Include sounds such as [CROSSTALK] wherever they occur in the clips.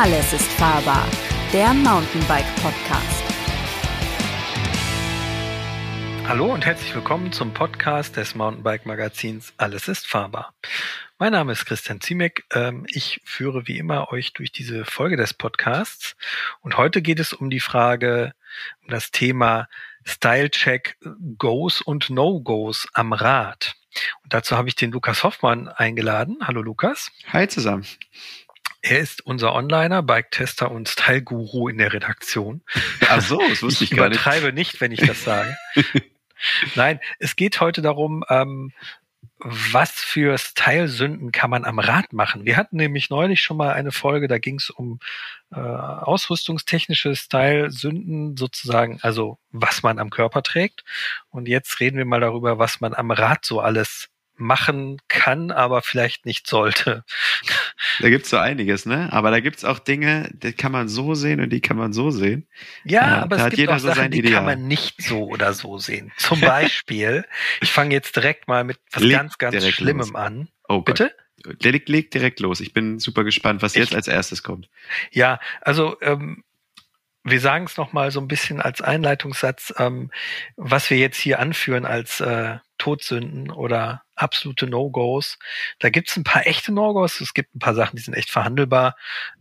Alles ist fahrbar, der Mountainbike Podcast. Hallo und herzlich willkommen zum Podcast des Mountainbike Magazins Alles ist fahrbar. Mein Name ist Christian Ziemek. Ähm, ich führe wie immer euch durch diese Folge des Podcasts und heute geht es um die Frage, um das Thema Style Check Goes und No-Goes am Rad. Und dazu habe ich den Lukas Hoffmann eingeladen. Hallo Lukas. Hi zusammen. Er ist unser Onliner, Bike-Tester und Style-Guru in der Redaktion. Ach so, das wusste ich, ich gar nicht. Ich übertreibe nicht, wenn ich das sage. [LAUGHS] Nein, es geht heute darum, ähm, was für Style-Sünden kann man am Rad machen? Wir hatten nämlich neulich schon mal eine Folge, da ging es um äh, ausrüstungstechnische Style-Sünden sozusagen, also was man am Körper trägt. Und jetzt reden wir mal darüber, was man am Rad so alles machen kann, aber vielleicht nicht sollte. Da gibt's so einiges, ne? Aber da gibt's auch Dinge, die kann man so sehen und die kann man so sehen. Ja, ja aber es gibt auch so Sachen, die Ideal. kann man nicht so oder so sehen. Zum Beispiel, [LAUGHS] ich fange jetzt direkt mal mit was leg ganz, ganz Schlimmem los. an. Oh Bitte? Leg, leg direkt los. Ich bin super gespannt, was ich, jetzt als erstes kommt. Ja, also ähm, wir sagen es nochmal so ein bisschen als Einleitungssatz, ähm, was wir jetzt hier anführen als äh, Todsünden oder absolute No-Gos. Da gibt es ein paar echte No-Gos, es gibt ein paar Sachen, die sind echt verhandelbar.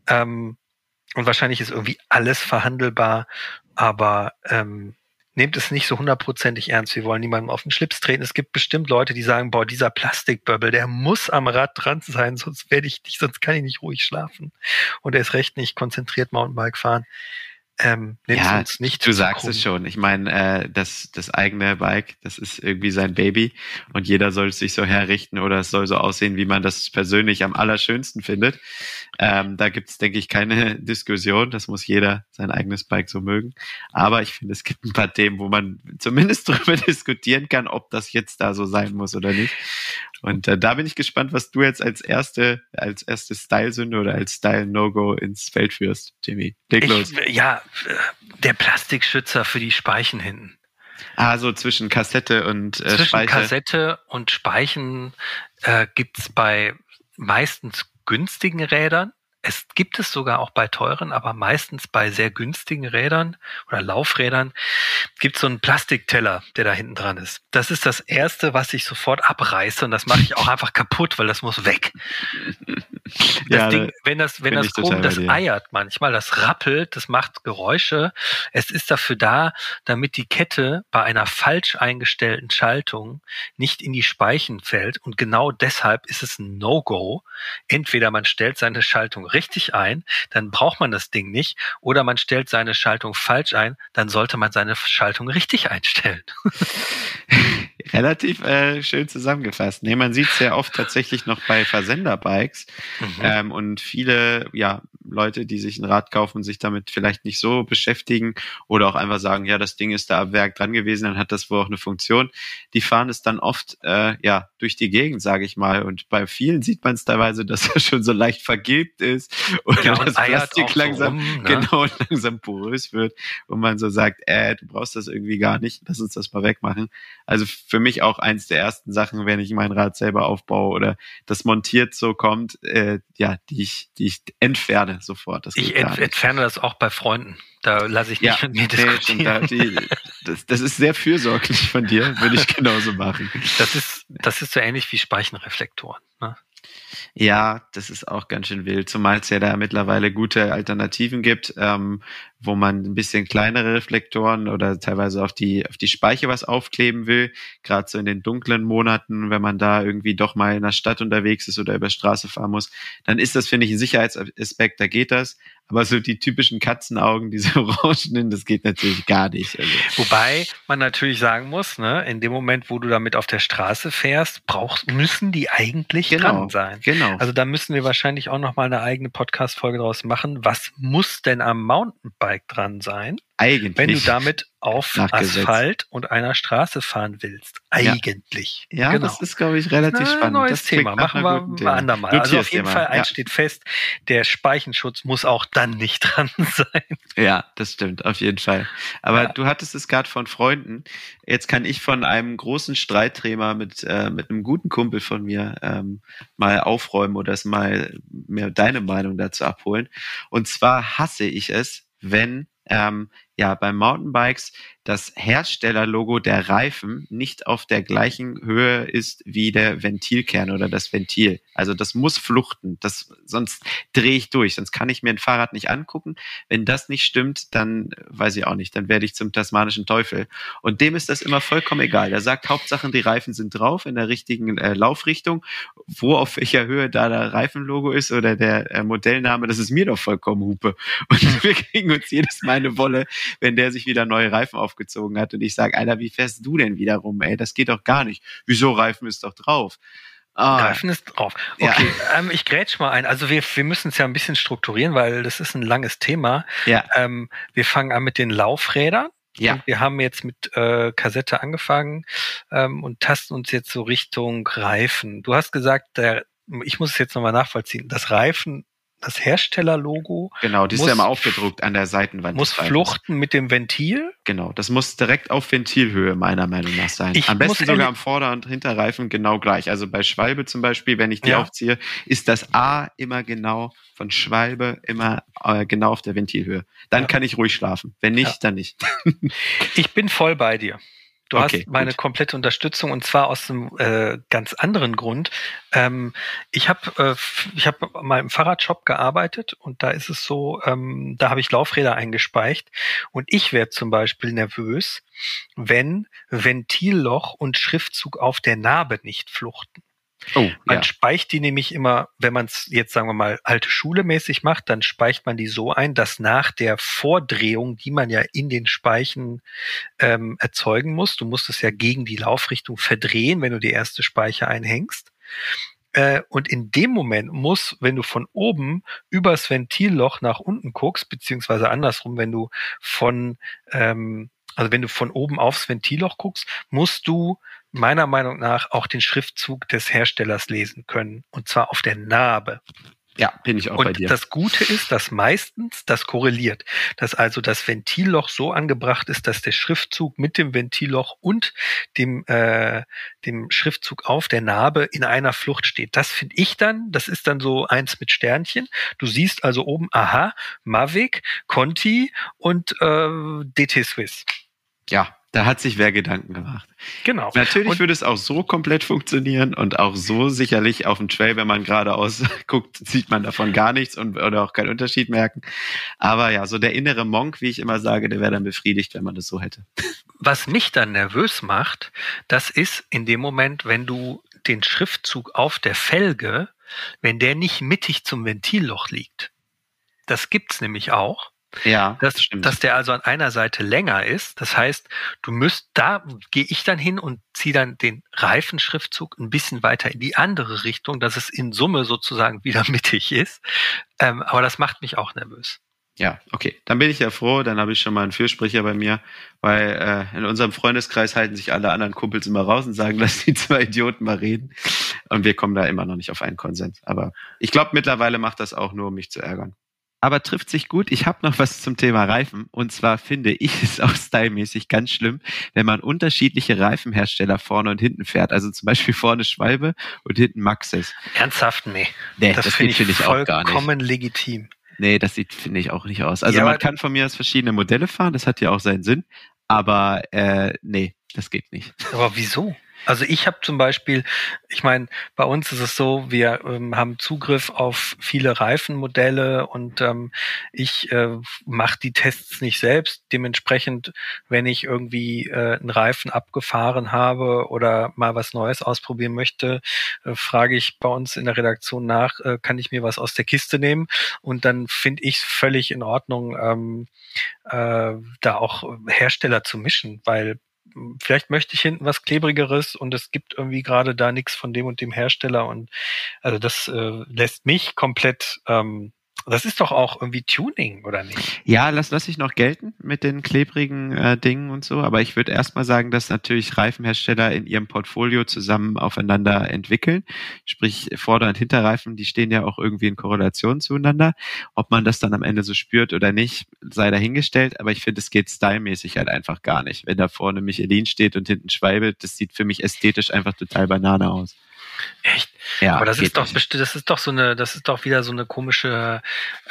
Ähm, und wahrscheinlich ist irgendwie alles verhandelbar, aber ähm, nehmt es nicht so hundertprozentig ernst. Wir wollen niemandem auf den Schlips treten. Es gibt bestimmt Leute, die sagen, boah, dieser Plastikböbbel, der muss am Rad dran sein, sonst werde ich nicht, sonst kann ich nicht ruhig schlafen. Und er ist recht nicht konzentriert Mountainbike fahren. Ähm, ja, uns nicht du sagst krumm. es schon. Ich meine, äh, das, das eigene Bike, das ist irgendwie sein Baby und jeder soll es sich so herrichten oder es soll so aussehen, wie man das persönlich am allerschönsten findet. Ähm, da gibt es, denke ich, keine [LAUGHS] Diskussion. Das muss jeder sein eigenes Bike so mögen. Aber ich finde, es gibt ein paar Themen, wo man zumindest [LAUGHS] darüber diskutieren kann, ob das jetzt da so sein muss oder nicht. Und äh, da bin ich gespannt, was du jetzt als erste, als erste Style-Sünde oder als Style-No-Go ins Feld führst, Jimmy. Leg ich, los. Ja, der Plastikschützer für die Speichen hinten. Ah, so zwischen Kassette und äh, zwischen Speiche. Kassette und Speichen äh, gibt's bei meistens günstigen Rädern es gibt es sogar auch bei teuren, aber meistens bei sehr günstigen Rädern oder Laufrädern gibt es so einen Plastikteller, der da hinten dran ist. Das ist das erste, was ich sofort abreiße und das mache ich auch einfach kaputt, weil das muss weg. [LAUGHS] Das ja, Ding, wenn das, wenn das Chrom, das eiert manchmal, das rappelt, das macht Geräusche. Es ist dafür da, damit die Kette bei einer falsch eingestellten Schaltung nicht in die Speichen fällt und genau deshalb ist es ein No-Go. Entweder man stellt seine Schaltung richtig ein, dann braucht man das Ding nicht. Oder man stellt seine Schaltung falsch ein, dann sollte man seine Schaltung richtig einstellen. [LAUGHS] Relativ äh, schön zusammengefasst. Nee, man sieht es sehr oft tatsächlich noch bei Versenderbikes. Mhm. Ähm, und viele ja, Leute, die sich ein Rad kaufen, sich damit vielleicht nicht so beschäftigen oder auch einfach sagen, ja, das Ding ist da ab Werk dran gewesen, dann hat das wohl auch eine Funktion. Die fahren es dann oft äh, ja durch die Gegend, sage ich mal. Und bei vielen sieht man es teilweise, dass er schon so leicht vergilbt ist oder ja, das Plastik langsam, so rum, ne? genau, [LAUGHS] langsam porös wird und man so sagt, äh, du brauchst das irgendwie gar nicht, lass uns das mal wegmachen. Also für mich auch eins der ersten Sachen, wenn ich mein Rad selber aufbaue oder das montiert so kommt, äh, ja, die ich, die ich entferne sofort. Das ich ent entferne das auch bei Freunden. Da lasse ich nicht ja, mit mir diskutieren. Nee, da, die, das, das ist sehr fürsorglich von dir, würde ich genauso machen. Das ist, das ist so ähnlich wie Speichenreflektoren. Ne? Ja, das ist auch ganz schön wild, zumal es ja da mittlerweile gute Alternativen gibt, ähm, wo man ein bisschen kleinere Reflektoren oder teilweise auf die, auf die Speiche was aufkleben will. Gerade so in den dunklen Monaten, wenn man da irgendwie doch mal in der Stadt unterwegs ist oder über Straße fahren muss, dann ist das, finde ich, ein Sicherheitsaspekt, da geht das. Aber so die typischen Katzenaugen, diese [LAUGHS] orangenen, das geht natürlich gar nicht. Also. Wobei man natürlich sagen muss, ne, in dem Moment, wo du damit auf der Straße fährst, brauchst, müssen die eigentlich genau, dran sein. Genau. Also da müssen wir wahrscheinlich auch noch mal eine eigene Podcast-Folge draus machen. Was muss denn am Mountainbike dran sein? Eigentlich. Wenn du damit auf Asphalt und einer Straße fahren willst. Eigentlich. Ja, ja genau. das ist, glaube ich, relativ Na, spannend. Neues das Thema. Machen wir ein andermal. Also auf jeden Fall, eins ja. steht fest, der Speichenschutz muss auch dann nicht [LAUGHS] dran sein. Ja, das stimmt, auf jeden Fall. Aber ja. du hattest es gerade von Freunden. Jetzt kann ich von einem großen Streitthema mit, äh, mit einem guten Kumpel von mir ähm, mal aufräumen oder es mal mehr deine Meinung dazu abholen. Und zwar hasse ich es, wenn ähm, ja bei Mountainbikes das Herstellerlogo der Reifen nicht auf der gleichen Höhe ist wie der Ventilkern oder das Ventil. Also das muss fluchten, das, sonst drehe ich durch, sonst kann ich mir ein Fahrrad nicht angucken. Wenn das nicht stimmt, dann weiß ich auch nicht, dann werde ich zum tasmanischen Teufel. Und dem ist das immer vollkommen egal. Er sagt, Hauptsache die Reifen sind drauf in der richtigen äh, Laufrichtung. Wo auf welcher Höhe da der Reifenlogo ist oder der äh, Modellname, das ist mir doch vollkommen Hupe. Und [LAUGHS] wir kriegen uns jedes Mal eine Wolle, wenn der sich wieder neue Reifen auf aufgezogen hat und ich sage, Alter, wie fährst du denn wieder rum, ey? Das geht doch gar nicht. Wieso Reifen ist doch drauf? Ah. Reifen ist drauf. Okay, ja. ähm, ich grätsch mal ein. Also wir, wir müssen es ja ein bisschen strukturieren, weil das ist ein langes Thema. Ja. Ähm, wir fangen an mit den Laufrädern. Ja. Und wir haben jetzt mit äh, Kassette angefangen ähm, und tasten uns jetzt so Richtung Reifen. Du hast gesagt, der, ich muss es jetzt nochmal nachvollziehen, das Reifen das Herstellerlogo. Genau, die ist ja immer aufgedruckt an der Seitenwand. Muss fluchten mit dem Ventil. Genau, das muss direkt auf Ventilhöhe meiner Meinung nach sein. Ich am besten sogar am Vorder- und Hinterreifen genau gleich. Also bei Schwalbe zum Beispiel, wenn ich die ja. aufziehe, ist das A immer genau von Schwalbe immer äh, genau auf der Ventilhöhe. Dann ja. kann ich ruhig schlafen. Wenn nicht, ja. dann nicht. [LAUGHS] ich bin voll bei dir. Du okay, hast meine gut. komplette Unterstützung und zwar aus einem äh, ganz anderen Grund. Ähm, ich habe äh, ich habe mal im Fahrradshop gearbeitet und da ist es so, ähm, da habe ich Laufräder eingespeicht und ich werde zum Beispiel nervös, wenn Ventilloch und Schriftzug auf der Narbe nicht fluchten. Oh, man ja. speicht die nämlich immer, wenn man es jetzt sagen wir mal alte Schule mäßig macht, dann speicht man die so ein, dass nach der Vordrehung, die man ja in den Speichen ähm, erzeugen muss, du musst es ja gegen die Laufrichtung verdrehen, wenn du die erste Speiche einhängst. Äh, und in dem Moment muss, wenn du von oben übers Ventilloch nach unten guckst, beziehungsweise andersrum, wenn du von ähm, also wenn du von oben aufs Ventilloch guckst, musst du meiner Meinung nach auch den Schriftzug des Herstellers lesen können. Und zwar auf der Narbe. Ja, bin ich auch und bei dir. Das Gute ist, dass meistens das korreliert, dass also das Ventilloch so angebracht ist, dass der Schriftzug mit dem Ventilloch und dem äh, dem Schriftzug auf der Narbe in einer Flucht steht. Das finde ich dann, das ist dann so eins mit Sternchen. Du siehst also oben, aha, Mavic, Conti und äh, DT Swiss. Ja, da hat sich wer Gedanken gemacht. Genau. Natürlich und würde es auch so komplett funktionieren und auch so sicherlich auf dem Trail, wenn man geradeaus guckt, [LAUGHS] sieht man davon gar nichts und oder auch keinen Unterschied merken. Aber ja, so der innere Monk, wie ich immer sage, der wäre dann befriedigt, wenn man das so hätte. Was mich dann nervös macht, das ist in dem Moment, wenn du den Schriftzug auf der Felge, wenn der nicht mittig zum Ventilloch liegt. Das gibt's nämlich auch. Ja, dass, das stimmt. dass der also an einer Seite länger ist. Das heißt, du müsst, da gehe ich dann hin und ziehe dann den Reifenschriftzug ein bisschen weiter in die andere Richtung, dass es in Summe sozusagen wieder [LAUGHS] mittig ist. Ähm, aber das macht mich auch nervös. Ja, okay. Dann bin ich ja froh, dann habe ich schon mal einen Fürsprecher bei mir, weil äh, in unserem Freundeskreis halten sich alle anderen Kumpels immer raus und sagen, [LAUGHS] lass die zwei Idioten mal reden. Und wir kommen da immer noch nicht auf einen Konsens. Aber ich glaube, mittlerweile macht das auch nur, um mich zu ärgern aber trifft sich gut. Ich habe noch was zum Thema Reifen. Und zwar finde ich es auch stylmäßig ganz schlimm, wenn man unterschiedliche Reifenhersteller vorne und hinten fährt. Also zum Beispiel vorne Schwalbe und hinten Maxis. Ernsthaft? Nee. Nee, das, das finde ich, find ich auch gar nicht. Vollkommen legitim. Nee, das sieht, finde ich, auch nicht aus. Also ja, man kann von mir aus verschiedene Modelle fahren, das hat ja auch seinen Sinn. Aber äh, nee, das geht nicht. Aber wieso? Also ich habe zum Beispiel, ich meine, bei uns ist es so, wir ähm, haben Zugriff auf viele Reifenmodelle und ähm, ich äh, mache die Tests nicht selbst. Dementsprechend, wenn ich irgendwie äh, einen Reifen abgefahren habe oder mal was Neues ausprobieren möchte, äh, frage ich bei uns in der Redaktion nach, äh, kann ich mir was aus der Kiste nehmen? Und dann finde ich es völlig in Ordnung, ähm, äh, da auch Hersteller zu mischen, weil vielleicht möchte ich hinten was klebrigeres und es gibt irgendwie gerade da nichts von dem und dem Hersteller und also das äh, lässt mich komplett ähm, Das ist doch auch irgendwie Tuning, oder nicht? Ja, das lasse ich noch gelten mit den klebrigen äh, Dingen und so. Aber ich würde erstmal sagen, dass natürlich Reifenhersteller in ihrem Portfolio zusammen aufeinander entwickeln. Sprich, Vorder- und Hinterreifen, die stehen ja auch irgendwie in Korrelation zueinander. Ob man das dann am Ende so spürt oder nicht, sei dahingestellt. Aber ich finde, es geht stylmäßig halt einfach gar nicht. Wenn da vorne Michelin steht und hinten Schwalbe, das sieht für mich ästhetisch einfach total Banane aus. Echt? Ja, aber das ist doch nicht. das ist doch so eine, das ist doch wieder so eine komische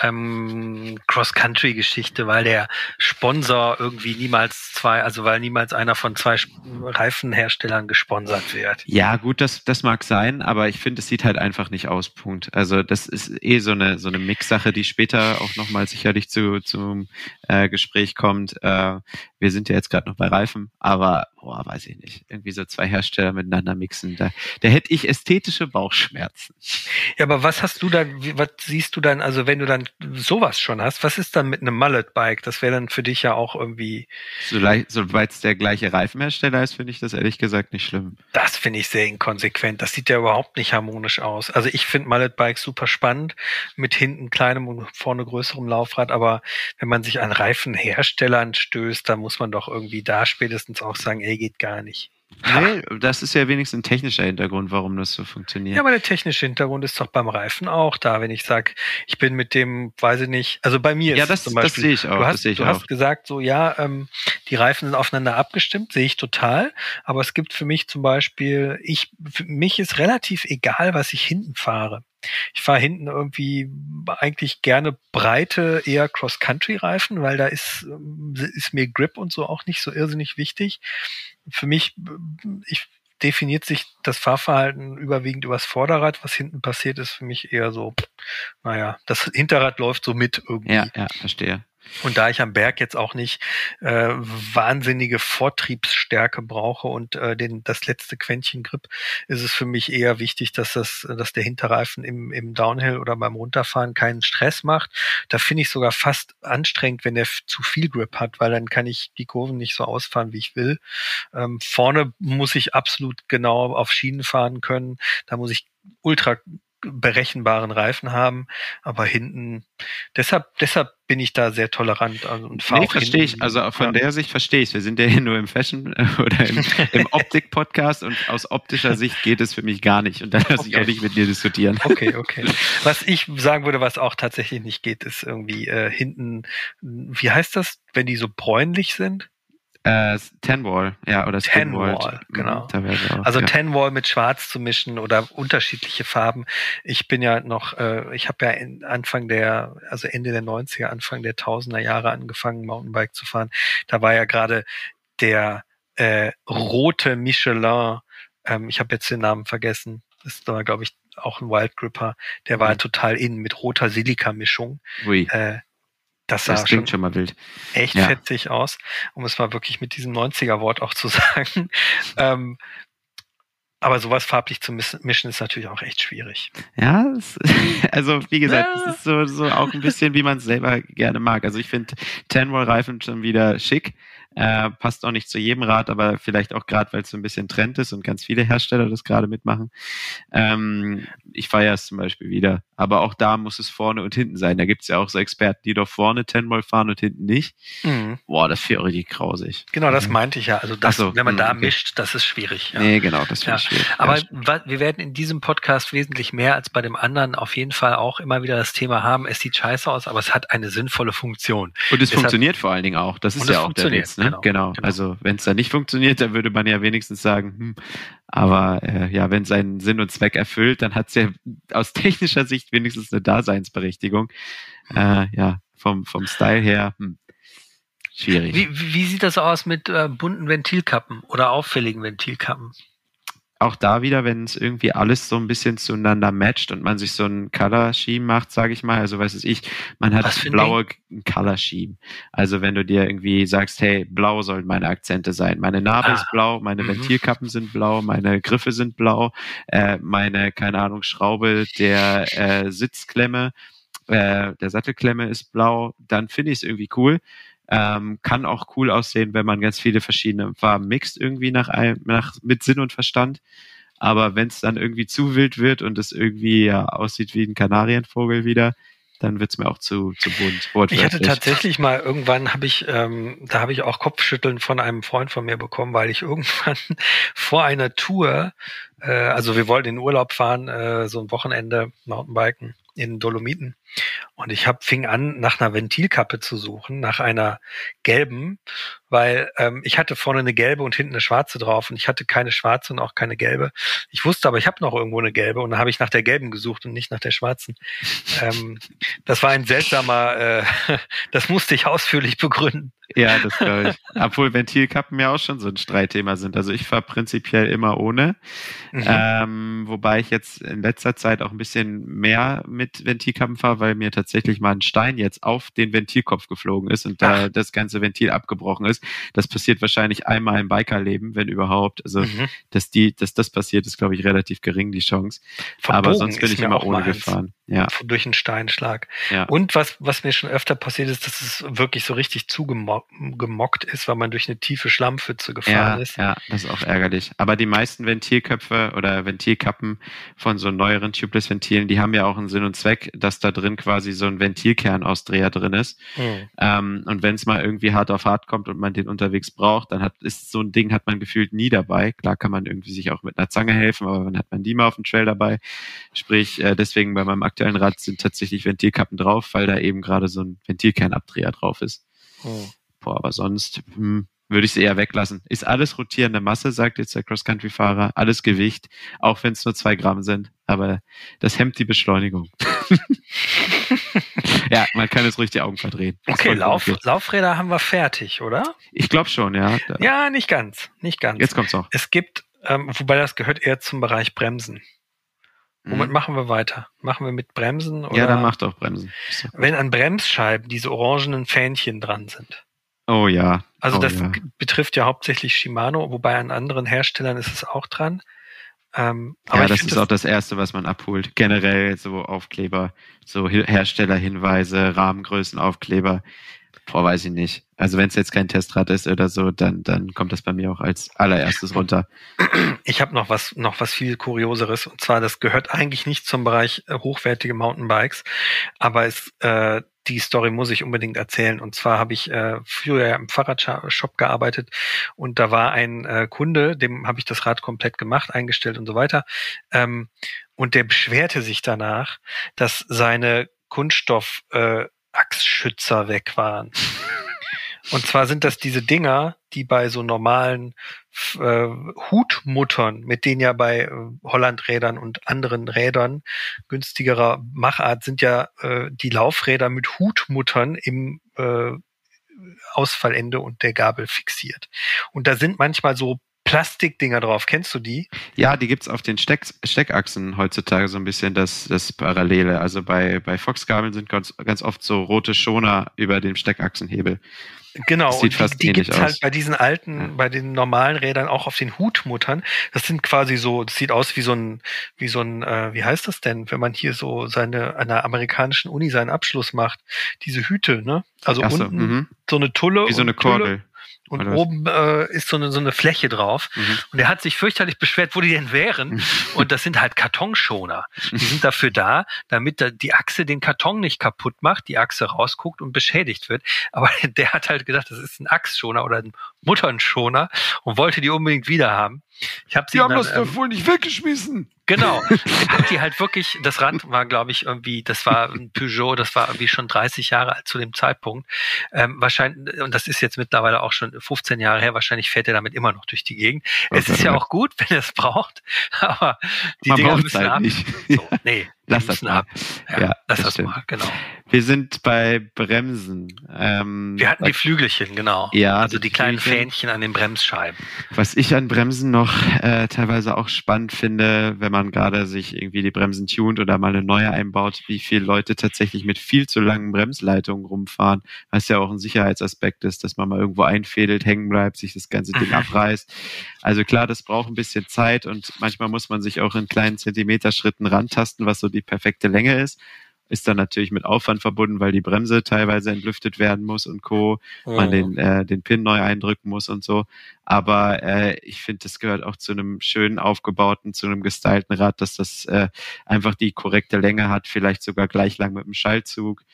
ähm, Cross-Country-Geschichte, weil der Sponsor irgendwie niemals zwei, also weil niemals einer von zwei Reifenherstellern gesponsert wird. Ja, gut, das, das mag sein, aber ich finde, es sieht halt einfach nicht aus. Punkt. Also das ist eh so eine so eine Mix-Sache, die später auch nochmal sicherlich zu zum äh, Gespräch kommt. Äh, wir sind ja jetzt gerade noch bei Reifen, aber boah, weiß ich nicht. Irgendwie so zwei Hersteller miteinander mixen, da, da hätte ich ästhetische Bauchschmerzen. Ja, aber was hast du dann, was siehst du dann, also wenn du dann sowas schon hast, was ist dann mit einem Mullet-Bike? Das wäre dann für dich ja auch irgendwie. Sobald so es der gleiche Reifenhersteller ist, finde ich das ehrlich gesagt nicht schlimm. Das finde ich sehr inkonsequent. Das sieht ja überhaupt nicht harmonisch aus. Also ich finde Mullet-Bikes super spannend, mit hinten kleinem und vorne größerem Laufrad, aber wenn man sich an Reifenherstellern stößt, dann muss man doch irgendwie da spätestens auch sagen, ey, geht gar nicht. Nee, das ist ja wenigstens ein technischer Hintergrund, warum das so funktioniert. Ja, aber der technische Hintergrund ist doch beim Reifen auch da, wenn ich sage, ich bin mit dem, weiß ich nicht, also bei mir ja, ist das, zum Beispiel, das sehe ich auch. Du hast, ich du auch. hast gesagt, so ja, ähm, die Reifen sind aufeinander abgestimmt, sehe ich total. Aber es gibt für mich zum Beispiel, ich, für mich ist relativ egal, was ich hinten fahre. Ich fahre hinten irgendwie eigentlich gerne breite, eher Cross-Country-Reifen, weil da ist, ist mir Grip und so auch nicht so irrsinnig wichtig. Für mich, ich definiert sich das Fahrverhalten überwiegend übers Vorderrad. Was hinten passiert, ist für mich eher so, naja, das Hinterrad läuft so mit irgendwie. Ja, ja, verstehe. Und da ich am Berg jetzt auch nicht äh, wahnsinnige Vortriebsstärke brauche und äh, den, das letzte Quäntchen Grip, ist es für mich eher wichtig, dass das, dass der Hinterreifen im, im Downhill oder beim Runterfahren keinen Stress macht. Da finde ich sogar fast anstrengend, wenn der zu viel Grip hat, weil dann kann ich die Kurven nicht so ausfahren, wie ich will. Ähm, vorne muss ich absolut genau auf Schienen fahren können. Da muss ich ultra berechenbaren Reifen haben, aber hinten, deshalb, deshalb bin ich da sehr tolerant also, und fahre nee, verstehe ich. Also von ja. der Sicht verstehe ich. Wir sind ja hier nur im Fashion oder im, [LAUGHS] im Optik-Podcast und aus optischer Sicht geht es für mich gar nicht und da lasse okay. ich auch nicht mit dir diskutieren. Okay, [LAUGHS] okay. Was ich sagen würde, was auch tatsächlich nicht geht, ist irgendwie äh, hinten, wie heißt das, wenn die so bräunlich sind? Äh, Ten Wall, ja, oder Ten Wall, mhm, genau. Auch, also ja. Ten Wall mit Schwarz zu mischen oder unterschiedliche Farben. Ich bin ja noch, äh, ich habe ja Anfang der, also Ende der 90er, Anfang der Tausender Jahre angefangen, Mountainbike zu fahren. Da war ja gerade der äh, rote Michelin, ähm, ich habe jetzt den Namen vergessen, ist da, glaube ich, auch ein Wild Gripper, der war mhm. total in mit roter Silika-Mischung. Äh, das sah das schon, schon mal wild. echt ja. fetzig aus, um es mal wirklich mit diesem 90er-Wort auch zu [LAUGHS] sagen. ähm, aber sowas farblich zu mischen ist natürlich auch echt schwierig. Ja, es, [LAUGHS] also wie gesagt, es ja. ist so, so auch ein bisschen, wie man es selber gerne mag. Also ich finde Tenwall-Reifen schon wieder schick. Äh, passt auch nicht zu jedem Rad, aber vielleicht auch gerade, weil es so ein bisschen Trend ist und ganz viele Hersteller das gerade mitmachen. Ähm, ich feiere es zum Beispiel wieder. Aber auch da muss es vorne und hinten sein. Da gibt es ja auch so Experten, die doch vorne Tenmol fahren und hinten nicht. Mhm. Boah, das wäre richtig grausig. Genau, das mhm. meinte ich ja. Also das, so, wenn man mh, da okay. mischt, das ist schwierig. Ja. Nee, genau, das finde ja. schwierig. Aber ja. wir werden in diesem Podcast wesentlich mehr als bei dem anderen auf jeden Fall auch immer wieder das Thema haben, es sieht scheiße aus, aber es hat eine sinnvolle Funktion. Und es Deshalb, funktioniert vor allen Dingen auch. Das ist ja auch der Witz. Ne? Genau, genau. genau. Also wenn es da nicht funktioniert, dann würde man ja wenigstens sagen, hm, aber äh, ja, wenn seinen Sinn und Zweck erfüllt, dann hat es ja aus technischer Sicht wenigstens eine Daseinsberechtigung. Äh, ja, vom, vom Style her, hm, schwierig. Wie, wie sieht das aus mit äh, bunten Ventilkappen oder auffälligen Ventilkappen? Auch da wieder, wenn es irgendwie alles so ein bisschen zueinander matcht und man sich so ein Color Scheme macht, sage ich mal, also weiß ich, man hat blaue Color Scheme. Also wenn du dir irgendwie sagst, hey, blau sollen meine Akzente sein, meine Narbe ah. ist blau, meine mhm. Ventilkappen sind blau, meine Griffe sind blau, äh, meine keine Ahnung Schraube der äh, Sitzklemme, äh, der Sattelklemme ist blau, dann finde ich es irgendwie cool. Ähm, kann auch cool aussehen, wenn man ganz viele verschiedene Farben mixt, irgendwie nach, einem, nach mit Sinn und Verstand. Aber wenn es dann irgendwie zu wild wird und es irgendwie ja, aussieht wie ein Kanarienvogel wieder, dann wird's mir auch zu, zu bunt. Ich hatte tatsächlich mal irgendwann habe ich, ähm, da habe ich auch Kopfschütteln von einem Freund von mir bekommen, weil ich irgendwann [LAUGHS] vor einer Tour, äh, also wir wollten in Urlaub fahren, äh, so ein Wochenende Mountainbiken in Dolomiten. Und ich hab, fing an, nach einer Ventilkappe zu suchen, nach einer gelben, weil ähm, ich hatte vorne eine gelbe und hinten eine schwarze drauf und ich hatte keine schwarze und auch keine gelbe. Ich wusste aber, ich habe noch irgendwo eine gelbe und dann habe ich nach der gelben gesucht und nicht nach der schwarzen. ähm, das war ein seltsamer, äh, [LAUGHS] das musste ich ausführlich begründen. Ja, das glaube ich. Obwohl Ventilkappen ja auch schon so ein Streitthema sind. Also ich fahre prinzipiell immer ohne. Mhm. Ähm, wobei ich jetzt in letzter Zeit auch ein bisschen mehr mit Ventilkappen fahre, weil mir tatsächlich mal ein Stein jetzt auf den Ventilkopf geflogen ist und da das ganze Ventil abgebrochen ist. Das passiert wahrscheinlich einmal im Bikerleben, wenn überhaupt. Also mhm. dass die, dass das passiert, ist, glaube ich, relativ gering, die Chance. Verbogen Aber sonst bin ich immer ohne gefahren. Ja. Durch einen Steinschlag. Ja. Und was, was mir schon öfter passiert ist, dass es wirklich so richtig zugemockt ist, weil man durch eine tiefe Schlammpfütze gefahren ja, ist. Ja, das ist auch ärgerlich. Aber die meisten Ventilköpfe oder Ventilkappen von so neueren Tubeless-Ventilen, die haben ja auch einen Sinn und Zweck, dass da drin quasi so ein Ventilkernausdreher drin ist. Mhm. Ähm, und wenn es mal irgendwie hart auf hart kommt und man den unterwegs braucht, dann hat ist so ein Ding hat man gefühlt nie dabei. Klar kann man irgendwie sich auch mit einer Zange helfen, aber dann hat man die mal auf dem Trail dabei. Sprich, äh, deswegen bei meinem aktuellen Rad sind tatsächlich Ventilkappen drauf, weil da eben gerade so ein Ventilkernabdreher drauf ist. Oh. Boah, aber sonst hm, würde ich es eher weglassen. Ist alles rotierende Masse, sagt jetzt der Cross-Country-Fahrer. Alles Gewicht, auch wenn es nur zwei Gramm sind. Aber das hemmt die Beschleunigung. [LAUGHS] ja, man kann es ruhig die Augen verdrehen. okay, Lauf, Laufräder haben wir fertig, oder? Ich glaube schon, ja. Ja, nicht ganz. Nicht ganz. Jetzt kommt's auch. Es gibt, ähm, wobei das gehört eher zum Bereich Bremsen. Womit mhm. machen wir weiter? Machen wir mit Bremsen? Oder ja, dann macht auch Bremsen. Wenn an Bremsscheiben diese orangenen Fähnchen dran sind. Oh ja. Also oh, das ja. betrifft ja hauptsächlich Shimano, wobei an anderen Herstellern ist es auch dran. Ähm, aber ja, das ist das auch das Erste, was man abholt. Generell so Aufkleber, so Herstellerhinweise, Rahmengrößenaufkleber. Boah, weiß ich nicht. Also wenn es jetzt kein Testrad ist oder so, dann, dann kommt das bei mir auch als allererstes runter. Ich habe noch was, noch was viel Kurioseres. Und zwar, das gehört eigentlich nicht zum Bereich äh, hochwertige Mountainbikes, aber es, äh, die Story muss ich unbedingt erzählen. Und zwar habe ich äh, früher im Fahrradshop gearbeitet und da war ein äh, Kunde, dem habe ich das Rad komplett gemacht, eingestellt und so weiter. Ähm, und der beschwerte sich danach, dass seine Kunststoff äh, Achsschützer weg waren. Und zwar sind das diese Dinger, die bei so normalen äh, Hutmuttern, mit denen ja bei äh, Hollandrädern und anderen Rädern günstigerer Machart sind ja äh, die Laufräder mit Hutmuttern im äh, Ausfallende und der Gabel fixiert. Und da sind manchmal so Plastikdinger drauf. Kennst du die? Ja, die gibt's auf den Steck, Steckachsen heutzutage so ein bisschen das, das Parallele. Also bei, bei Foxgabeln sind ganz, ganz oft so rote Schoner über dem Steckachsenhebel. Genau, das sieht und fast die, die gibt's aus. halt bei diesen alten, ja. bei den normalen Rädern auch auf den Hutmuttern. Das sind quasi so, das sieht aus wie so ein, wie so ein, äh, wie heißt das denn, wenn man hier so seine, an einer amerikanischen Uni seinen Abschluss macht, diese Hüte, ne? Also so, unten mhm. so eine Tulle. Wie so eine Kordel. Und Oder oben äh, ist so eine, so eine Fläche drauf. Mhm. Und er hat sich fürchterlich beschwert, wo die denn wären. [LAUGHS] und das sind halt Kartonschoner. Die sind dafür da, damit die Achse den Karton nicht kaputt macht, die Achse rausguckt und beschädigt wird. Aber [LAUGHS] der hat halt gedacht, das ist ein Achsschoner oder ein Mutternschoner und wollte die unbedingt wieder haben. Ich hab sie die haben dann, das ähm, doch wohl nicht weggeschmissen. Genau. [LAUGHS] Ich hab die halt wirklich, das Rad war, glaube ich, irgendwie, das war ein Peugeot, das war irgendwie schon 30 Jahre alt zu dem Zeitpunkt. Ähm, wahrscheinlich, und das ist jetzt mittlerweile auch schon 15 Jahre her, wahrscheinlich fährt er damit immer noch durch die Gegend. Okay. Es ist ja auch gut, wenn er es braucht, [LAUGHS] aber die Man Dinger müssen halt ab. Nicht. So, nee, lass das mal. ab. Ja, ja lass das, das mal, genau. Wir sind bei Bremsen. Ähm, Wir hatten die Flügelchen, genau. Ja. Also die, die kleinen Fähnchen an den Bremsscheiben. Was ich an Bremsen noch äh, teilweise auch spannend finde, wenn man gerade sich irgendwie die Bremsen tunt oder mal eine neue einbaut, wie viele Leute tatsächlich mit viel zu langen Bremsleitungen rumfahren, was ja auch ein Sicherheitsaspekt ist, dass man mal irgendwo einfädelt, hängen bleibt, sich das ganze Ding mhm. abreißt. Also klar, das braucht ein bisschen Zeit und manchmal muss man sich auch in kleinen Zentimeterschritten rantasten, was so die perfekte Länge ist. ist dann natürlich mit Aufwand verbunden, weil die Bremse teilweise entlüftet werden muss und Co. Man den, äh, den Pin neu eindrücken muss und so. Aber äh, ich finde, das gehört auch zu einem schönen aufgebauten, zu einem gestylten Rad, dass das äh, einfach die korrekte Länge hat, vielleicht sogar gleich lang mit dem Schaltzug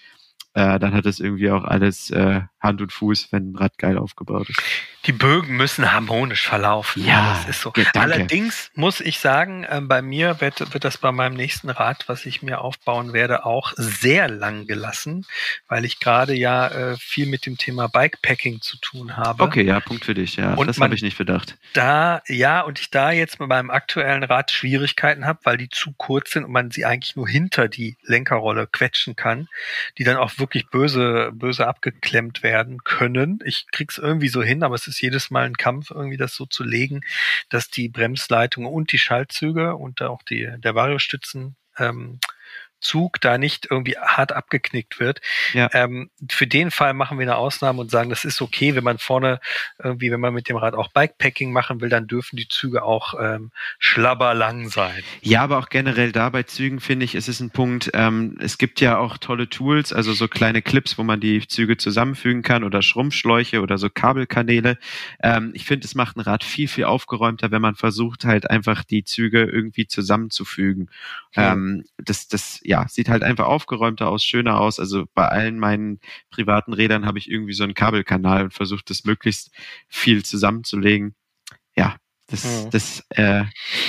äh, dann hat es irgendwie auch alles äh, Hand und Fuß, wenn ein Rad geil aufgebaut ist. Die Bögen müssen harmonisch verlaufen. Ja, das ist so. Ja, Allerdings muss ich sagen, äh, bei mir wird, wird das bei meinem nächsten Rad, was ich mir aufbauen werde, auch sehr lang gelassen, weil ich gerade ja äh, viel mit dem Thema Bikepacking zu tun habe. Okay, ja, Punkt für dich. Ja, und das habe ich nicht bedacht. Da, ja, und ich da jetzt mit meinem aktuellen Rad Schwierigkeiten habe, weil die zu kurz sind und man sie eigentlich nur hinter die Lenkerrolle quetschen kann, die dann auch wirklich böse, böse abgeklemmt werden können. Ich krieg's irgendwie so hin, aber es ist jedes Mal ein Kampf, irgendwie das so zu legen, dass die Bremsleitungen und die Schaltzüge und auch die, der Variostützen ähm, Zug da nicht irgendwie hart abgeknickt wird. Ja. Ähm, für den Fall machen wir eine Ausnahme und sagen, das ist okay, wenn man vorne irgendwie, wenn man mit dem Rad auch Bikepacking machen will, dann dürfen die Züge auch ähm, schlabberlang sein. Ja, aber auch generell da bei Zügen finde ich, ist es ein Punkt, ähm, es gibt ja auch tolle Tools, also so kleine Clips, wo man die Züge zusammenfügen kann oder Schrumpfschläuche oder so Kabelkanäle. Ähm, ich finde, es macht ein Rad viel, viel aufgeräumter, wenn man versucht halt einfach die Züge irgendwie zusammenzufügen. Ja. Ähm, das, das, ja, sieht halt einfach aufgeräumter aus, schöner aus. Also bei allen meinen privaten Rädern habe ich irgendwie so einen Kabelkanal und versucht, das möglichst viel zusammenzulegen. Ja, das, mhm. das äh,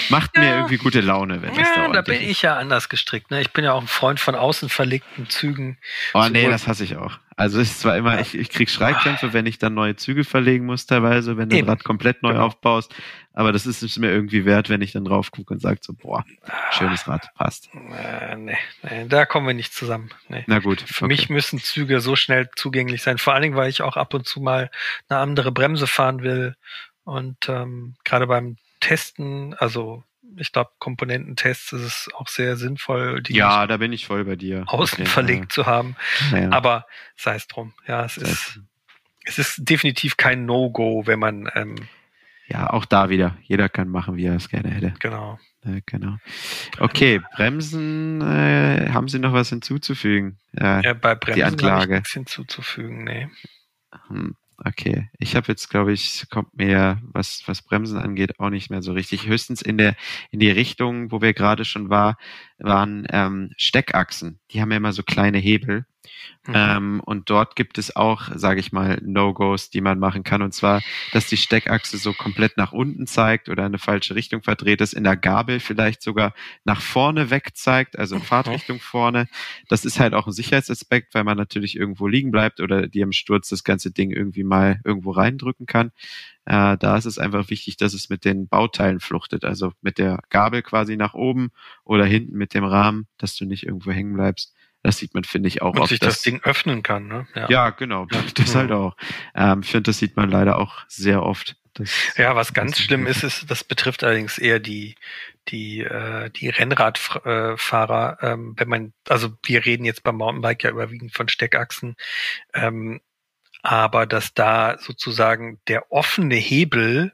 macht mir irgendwie gute Laune, wenn das ja, da da bin ich ja anders gestrickt. Ne? Ich bin ja auch ein Freund von außen verlegten Zügen. Oh nee, das hasse ich auch. Also es ist zwar immer, ich, ich krieg Schreikrämpfe, wenn ich dann neue Züge verlegen muss teilweise, wenn du Eben. Rad komplett neu genau. aufbaust. Aber das ist es mir irgendwie wert, wenn ich dann drauf gucke und sage so, boah, schönes Rad, passt. Äh, nee, nee, da kommen wir nicht zusammen. Nee. Na gut. Für okay. mich müssen Züge so schnell zugänglich sein. Vor allen Dingen, weil ich auch ab und zu mal eine andere Bremse fahren will und ähm, gerade beim Testen, also ich glaube, Komponententests ist es auch sehr sinnvoll, die ja, da bin ich voll bei dir. außen okay, verlegt ja. zu haben. Ja. Aber sei es drum. Ja, es ist, es ist definitiv kein No-Go, wenn man ähm, ja, auch da wieder. Jeder kann machen, wie er es gerne hätte. Genau. Äh, genau. Okay, Bremsen, äh, haben Sie noch was hinzuzufügen? Äh, ja, bei Bremsen die Anklage. nichts hinzuzufügen, nee. Hm. Okay, ich habe jetzt, glaube ich, kommt mir, was, was Bremsen angeht, auch nicht mehr so richtig. Höchstens in der in die Richtung, wo wir gerade schon war, waren ähm, Steckachsen. Die haben ja immer so kleine Hebel. Mhm. Ähm, und dort gibt es auch, sage ich mal, No-Gos, die man machen kann. Und zwar, dass die Steckachse so komplett nach unten zeigt oder eine falsche Richtung verdreht ist, in der Gabel vielleicht sogar nach vorne weg zeigt, also in. Fahrtrichtung vorne. Das ist halt auch ein Sicherheitsaspekt, weil man natürlich irgendwo liegen bleibt oder die im Sturz das ganze Ding irgendwie mal irgendwo reindrücken kann. Äh, da ist es einfach wichtig, dass es mit den Bauteilen fluchtet, also mit der Gabel quasi nach oben oder hinten mit dem Rahmen, dass du nicht irgendwo hängen bleibst. Das sieht man, finde ich, auch. Und sich das, das, Ding öffnen kann, ne? Ja, ja genau. Ja. [LAUGHS] Das halt auch. Ähm, ich finde, das sieht man leider auch sehr oft. Das, ja, was ganz schlimm ist, ist, das betrifft allerdings eher die, die, äh, die Rennradfahrer, ähm, wenn man, also wir reden jetzt beim Mountainbike ja überwiegend von Steckachsen, ähm, aber dass da sozusagen der offene Hebel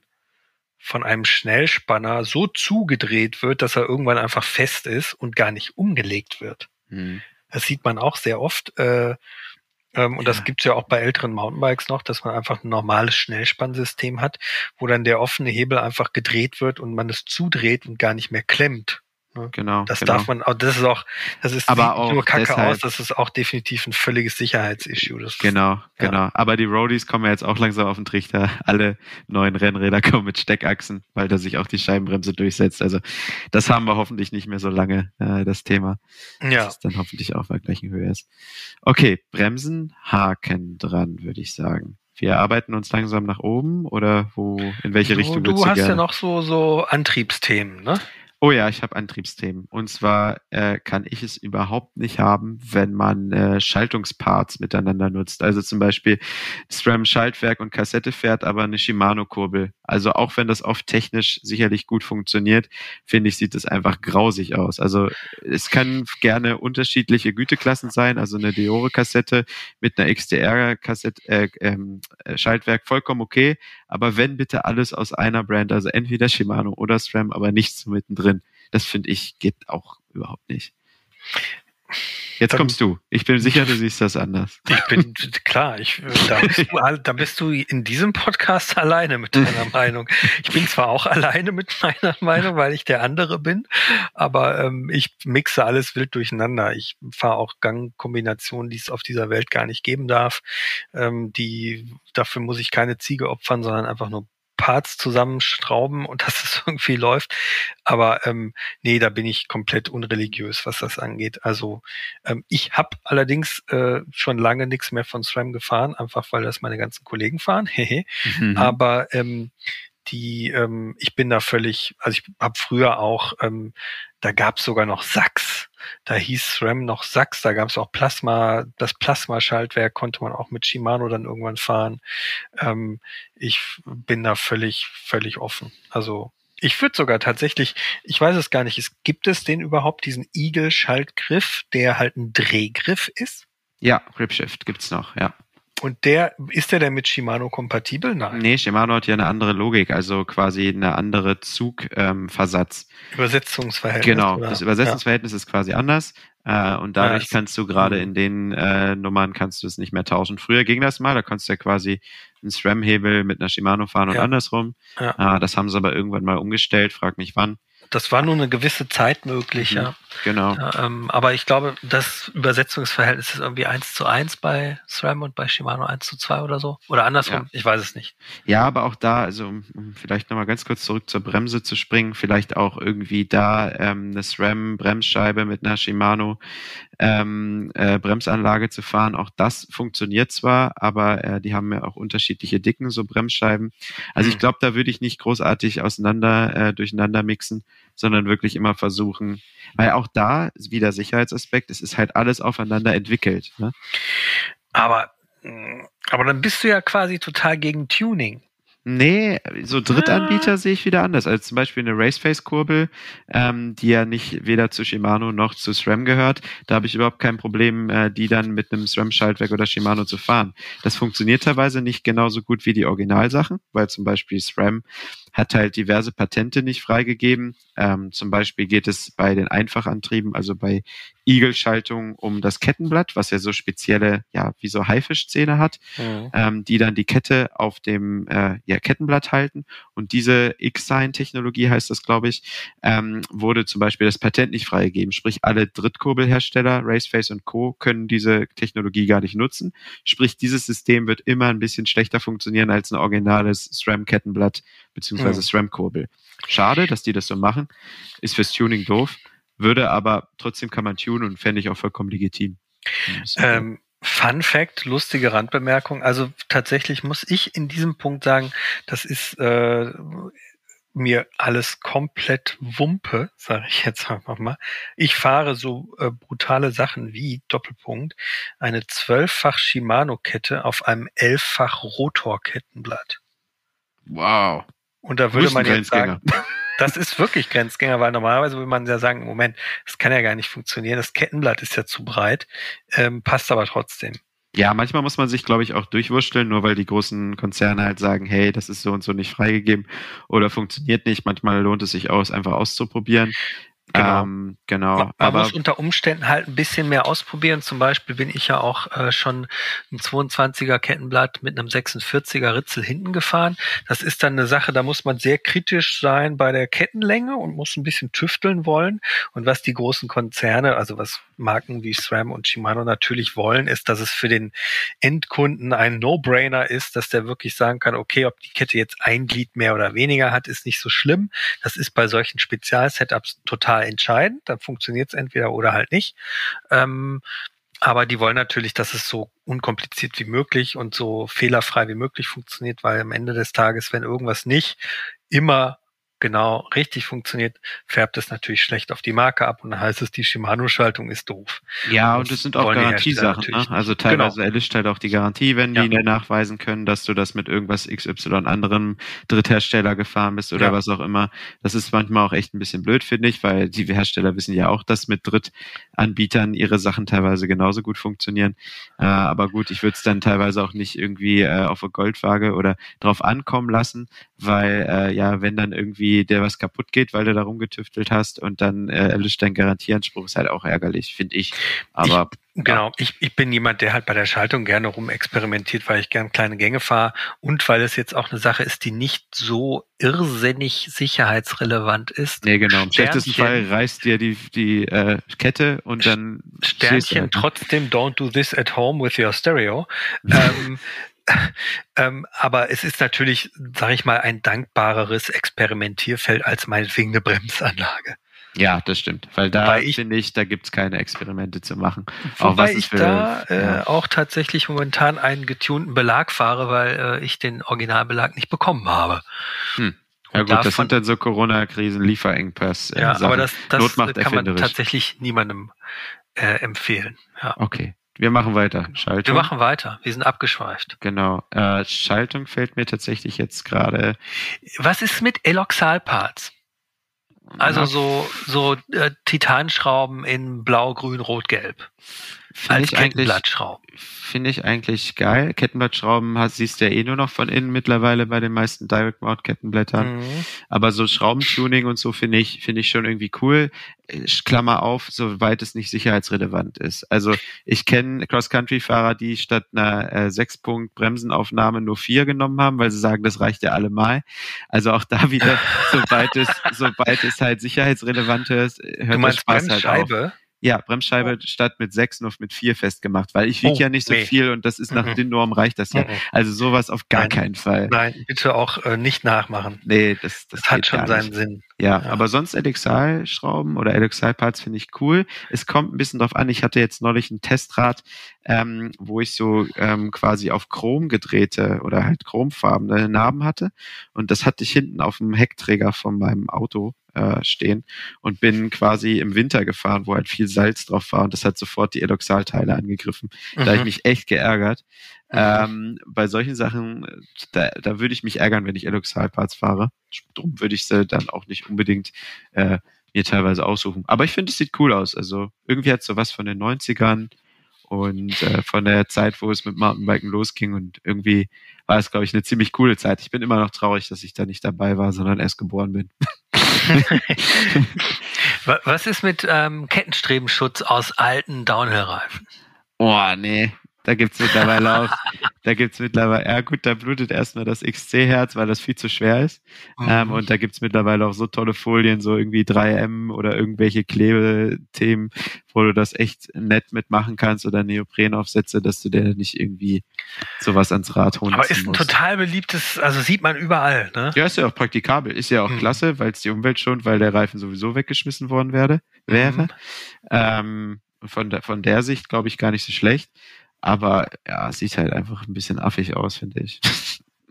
von einem Schnellspanner so zugedreht wird, dass er irgendwann einfach fest ist und gar nicht umgelegt wird. Hm. Das sieht man auch sehr oft. Äh, ähm, und ja. das gibt's ja auch bei älteren Mountainbikes noch, dass man einfach ein normales Schnellspannsystem hat, wo dann der offene Hebel einfach gedreht wird und man es zudreht und gar nicht mehr klemmt. Genau. Das genau. darf man, das ist auch, das ist aber auch nur Kacke deshalb, aus, das ist auch definitiv ein völliges Sicherheitsissue. Das genau, genau. Ja. Aber die Roadies kommen ja jetzt auch langsam auf den Trichter. Alle neuen Rennräder [LAUGHS] kommen mit Steckachsen, weil da sich auch die Scheibenbremse durchsetzt. Also das haben wir hoffentlich nicht mehr so lange, äh, das Thema. Ja. Das dann hoffentlich auch bei gleichen Höhe ist. Okay, Bremsen, Haken dran, würde ich sagen wir arbeiten uns langsam nach oben oder wo in welche du, Richtung du, du hast gerne? ja noch so so Antriebsthemen, ne? Oh ja, ich habe Antriebsthemen. Und zwar äh, kann ich es überhaupt nicht haben, wenn man äh, Schaltungsparts miteinander nutzt. Also zum Beispiel SRAM Schaltwerk und Kassette fährt, aber eine Shimano-Kurbel. Also auch wenn das oft technisch sicherlich gut funktioniert, finde ich, sieht es einfach grausig aus. Also es kann gerne unterschiedliche Güteklassen sein. Also eine Deore-Kassette mit einer XDR-Kassette, äh, ähm, äh, Schaltwerk vollkommen okay. Aber wenn bitte alles aus einer Brand, also entweder Shimano oder SRAM, aber nichts mittendrin. Das finde ich geht auch überhaupt nicht. Jetzt kommst du. Ich bin sicher, du siehst das anders. [LAUGHS] Ich bin klar, ich, da, bist du, da bist du in diesem Podcast alleine mit deiner [LAUGHS] Meinung. Ich bin zwar auch alleine mit meiner Meinung, weil ich der andere bin, aber ähm, ich mixe alles wild durcheinander. Ich fahre auch Gangkombinationen, die es auf dieser Welt gar nicht geben darf. Ähm, die dafür muss ich keine Ziege opfern, sondern einfach nur Parts zusammenstrauben und [LAUGHS] dass es irgendwie läuft. Aber ähm, nee, da bin ich komplett unreligiös, was das angeht. Also ähm, ich habe allerdings äh, schon lange nichts mehr von SRAM gefahren, einfach weil das meine ganzen Kollegen fahren. [LAUGHS] mhm. Aber ähm, die, ähm, ich bin da völlig, also ich habe früher auch, ähm, da gab es sogar noch Sachs, da hieß SRAM noch Sachs, da gab es auch Plasma, das Plasma-Schaltwerk konnte man auch mit Shimano dann irgendwann fahren. Ähm, ich bin da völlig, völlig offen. Also ich würde sogar tatsächlich, ich weiß es gar nicht, es, gibt es den überhaupt, diesen Eagle-Schaltgriff, der halt ein Drehgriff ist? Ja, Gripshift gibt's noch, ja. Und der, ist der denn mit Shimano kompatibel? Nein. Nee, Shimano hat ja eine andere Logik, also quasi eine andere Zugversatz. Ähm, Übersetzungsverhältnis. Genau, oder? das Übersetzungsverhältnis ja. ist quasi anders. Äh, und dadurch ja, kannst du gerade mhm. in den äh, Nummern kannst du es nicht mehr tauschen. Früher ging das mal, da konntest du ja quasi einen SRAM-Hebel mit einer Shimano fahren und ja. andersrum. Äh, das haben sie aber irgendwann mal umgestellt, frag mich wann. Das war nur eine gewisse Zeit möglich, mhm, ja. Genau. Ähm, aber ich glaube, das Übersetzungsverhältnis ist irgendwie 1 zu 1 bei SRAM und bei Shimano 1 zu 2 oder so. Oder andersrum, ja. ich weiß es nicht. Ja, aber auch da, also um, um vielleicht nochmal ganz kurz zurück zur Bremse zu springen, vielleicht auch irgendwie da ähm, eine SRAM-Bremsscheibe mit einer Shimano ähm, äh, Bremsanlage zu fahren. Auch das funktioniert zwar, aber äh, die haben ja auch unterschiedliche Dicken, so Bremsscheiben. Also ich glaube, da würde ich nicht großartig auseinander, äh, durcheinander mixen, sondern wirklich immer versuchen, weil auch da wieder Sicherheitsaspekt, es ist halt alles aufeinander entwickelt. Ne? Aber, mm, aber dann bist du ja quasi total gegen Tuning. Nee, so Drittanbieter ah. sehe ich wieder anders. Also zum Beispiel eine Raceface-Kurbel, ähm, die ja nicht weder zu Shimano noch zu SRAM gehört. Da habe ich überhaupt kein Problem, äh, die dann mit einem SRAM-Schaltwerk oder Shimano zu fahren. Das funktioniert teilweise nicht genauso gut wie die Originalsachen, weil zum Beispiel SRAM hat halt diverse Patente nicht freigegeben. Ähm, zum Beispiel geht es bei den Einfachantrieben, also bei Eagle-Schaltung um das Kettenblatt, was ja so spezielle, ja, wie so Haifischzähne hat, mhm. ähm, die dann die Kette auf dem äh, ja, Kettenblatt halten. Und diese X-Sign-Technologie heißt das, glaube ich, ähm, wurde zum Beispiel das Patent nicht freigegeben. Sprich, alle Drittkurbelhersteller, Raceface und Co. können diese Technologie gar nicht nutzen. Sprich, dieses System wird immer ein bisschen schlechter funktionieren als ein originales SRAM-Kettenblatt beziehungsweise. SRAM-Kurbel. Schade, dass die das so machen. Ist fürs Tuning doof. Würde aber trotzdem kann man tunen und fände ich auch vollkommen legitim. Ähm, Fun Fact, lustige Randbemerkung. Also tatsächlich muss ich in diesem Punkt sagen, das ist äh, mir alles komplett Wumpe, sage ich jetzt einfach mal. Ich fahre so äh, brutale Sachen wie Doppelpunkt eine zwölffach Shimano-Kette auf einem elffach Rotor-Kettenblatt. Wow. Und da würde man jetzt sagen, [LAUGHS] das ist wirklich Grenzgänger, weil normalerweise würde man ja sagen, Moment, das kann ja gar nicht funktionieren, das Kettenblatt ist ja zu breit, ähm, passt aber trotzdem. Ja, manchmal muss man sich, glaube ich, auch durchwurschteln, nur weil die großen Konzerne halt sagen, hey, das ist so und so nicht freigegeben oder funktioniert nicht. Manchmal lohnt es sich aus, einfach auszuprobieren. Genau. Ähm, genau. Man, man muss unter Umständen halt ein bisschen mehr ausprobieren. Zum Beispiel bin ich ja auch äh, schon ein 22er Kettenblatt mit einem 46er Ritzel hinten gefahren. Das ist dann eine Sache, da muss man sehr kritisch sein bei der Kettenlänge und muss ein bisschen tüfteln wollen. Und was die großen Konzerne, also was Marken wie SRAM und Shimano natürlich wollen, ist, dass es für den Endkunden ein No-Brainer ist, dass der wirklich sagen kann, okay, ob die Kette jetzt ein Glied mehr oder weniger hat, ist nicht so schlimm. Das ist bei solchen Spezial-Setups total entscheidend. Dann funktioniert es entweder oder halt nicht. Ähm, aber die wollen natürlich, dass es so unkompliziert wie möglich und so fehlerfrei wie möglich funktioniert, weil am Ende des Tages, wenn irgendwas nicht immer genau richtig funktioniert, färbt es natürlich schlecht auf die Marke ab und dann heißt es, die Shimano-Schaltung ist doof. Ja, und, das sind auch Garantiesachen. Ne? Also teilweise genau. erlischt halt auch die Garantie, wenn die ja. nachweisen können, dass du das mit irgendwas XY anderem Dritthersteller gefahren bist oder ja. was auch immer. Das ist manchmal auch echt ein bisschen blöd, finde ich, weil die Hersteller wissen ja auch, dass mit Drittanbietern ihre Sachen teilweise genauso gut funktionieren. Äh, aber gut, ich würde es dann teilweise auch nicht irgendwie äh, auf eine Goldwaage oder drauf ankommen lassen, weil äh, ja, wenn dann irgendwie der was kaputt geht, weil du da rumgetüftelt hast und dann äh, erlischt dein Garantieanspruch, ist halt auch ärgerlich, finde ich. Aber ich, genau, ich, ich bin jemand, der halt bei der Schaltung gerne rumexperimentiert, weil ich gern kleine Gänge fahre und weil es jetzt auch eine Sache ist, die nicht so irrsinnig sicherheitsrelevant ist. Nee, genau. Im schlechtesten Fall reißt dir die, die äh, Kette und dann Sternchen halt. trotzdem don't do this at home with your stereo. ähm, [LAUGHS] ähm, aber es ist natürlich, sage ich mal, ein dankbareres Experimentierfeld als meinetwegen eine Bremsanlage. Ja, das stimmt. Weil da finde ich, da gibt's keine Experimente zu machen. Wobei ich für, da äh, ja. auch tatsächlich momentan einen getunten Belag fahre, weil äh, ich den Originalbelag nicht bekommen habe. Hm. Ja gut, das sind dann so Corona-Krisen, Lieferengpass. Äh, ja, Sachen. aber das, das kann man tatsächlich niemandem äh, empfehlen. Ja. Okay. Wir machen weiter. Schaltung. Wir machen weiter. Wir sind abgeschweift. Genau. Äh, Schaltung fällt mir tatsächlich jetzt gerade. Was ist mit Eloxalparts? Also so so äh, Titanschrauben in Blau, Grün, Rot, Gelb. Finde ich eigentlich finde ich eigentlich geil. Kettenblattschrauben hast, siehst du ja eh nur noch von innen mittlerweile bei den meisten Direct Mount Kettenblättern. Mhm. Aber so Schraubentuning und so finde ich, finde ich schon irgendwie cool. Klammer auf, soweit es nicht sicherheitsrelevant ist. Also ich kenne Cross-Country-Fahrer, die statt einer äh, Sechs-Punkt-Bremsenaufnahme nur vier genommen haben, weil sie sagen, das reicht ja allemal. Also auch da [LAUGHS] wieder, sobald es, sobald es halt sicherheitsrelevant ist, hört du meinst Spaß halt auf. Ja, Bremsscheibe oh. statt mit sechs noch mit vier festgemacht, weil ich wiege oh, ja nicht so nee. viel und das ist nach mhm. den Normen reicht das ja. Mhm. Also sowas auf gar Nein. keinen Fall. Nein, bitte auch äh, nicht nachmachen. Nee, das, das, das hat schon seinen Sinn. Ja, ja, aber sonst Elixal-Schrauben oder Elixal-Parts finde ich cool. Es kommt ein bisschen drauf an. Ich hatte jetzt neulich ein Testrad, ähm, wo ich so ähm, quasi auf Chrom gedrehte oder halt chromfarbene Narben hatte. Und das hatte ich hinten auf dem Heckträger von meinem Auto äh, stehen und bin quasi im Winter gefahren, wo halt viel Salz drauf war und das hat sofort die Eloxalteile angegriffen. Mhm. Da habe ich mich echt geärgert. Mhm. Ähm, bei solchen Sachen, da, da würde ich mich ärgern, wenn ich Eloxal-Parts fahre. Drum würde ich sie dann auch nicht unbedingt äh, mir teilweise aussuchen. Aber ich finde, es sieht cool aus. Also irgendwie hat es so was von den 90ern und äh, von der Zeit, wo es mit Mountainbiken losging. Und irgendwie war es, glaube ich, eine ziemlich coole Zeit. Ich bin immer noch traurig, dass ich da nicht dabei war, sondern erst geboren bin. [LAUGHS] was ist mit ähm, Kettenstrebenschutz aus alten Downhill-Reifen? Oh, nee. Da gibt's mittlerweile auch, da gibt's mittlerweile, ja gut, da blutet erstmal das XC-Herz, weil das viel zu schwer ist. Mhm. Ähm, und da gibt's mittlerweile auch so tolle Folien, so irgendwie 3M oder irgendwelche Klebethemen, wo du das echt nett mitmachen kannst oder Neoprenaufsätze, dass du dir nicht irgendwie sowas ans Rad holen Aber ist ein musst. total beliebtes, also sieht man überall, ne? Ja, ist ja auch praktikabel. Ist ja auch mhm. klasse, weil es die Umwelt schont, weil der Reifen sowieso weggeschmissen worden werde, wäre. Mhm. Ähm, von, der, von der Sicht glaube ich gar nicht so schlecht. Aber ja, sieht halt einfach ein bisschen affig aus, finde ich.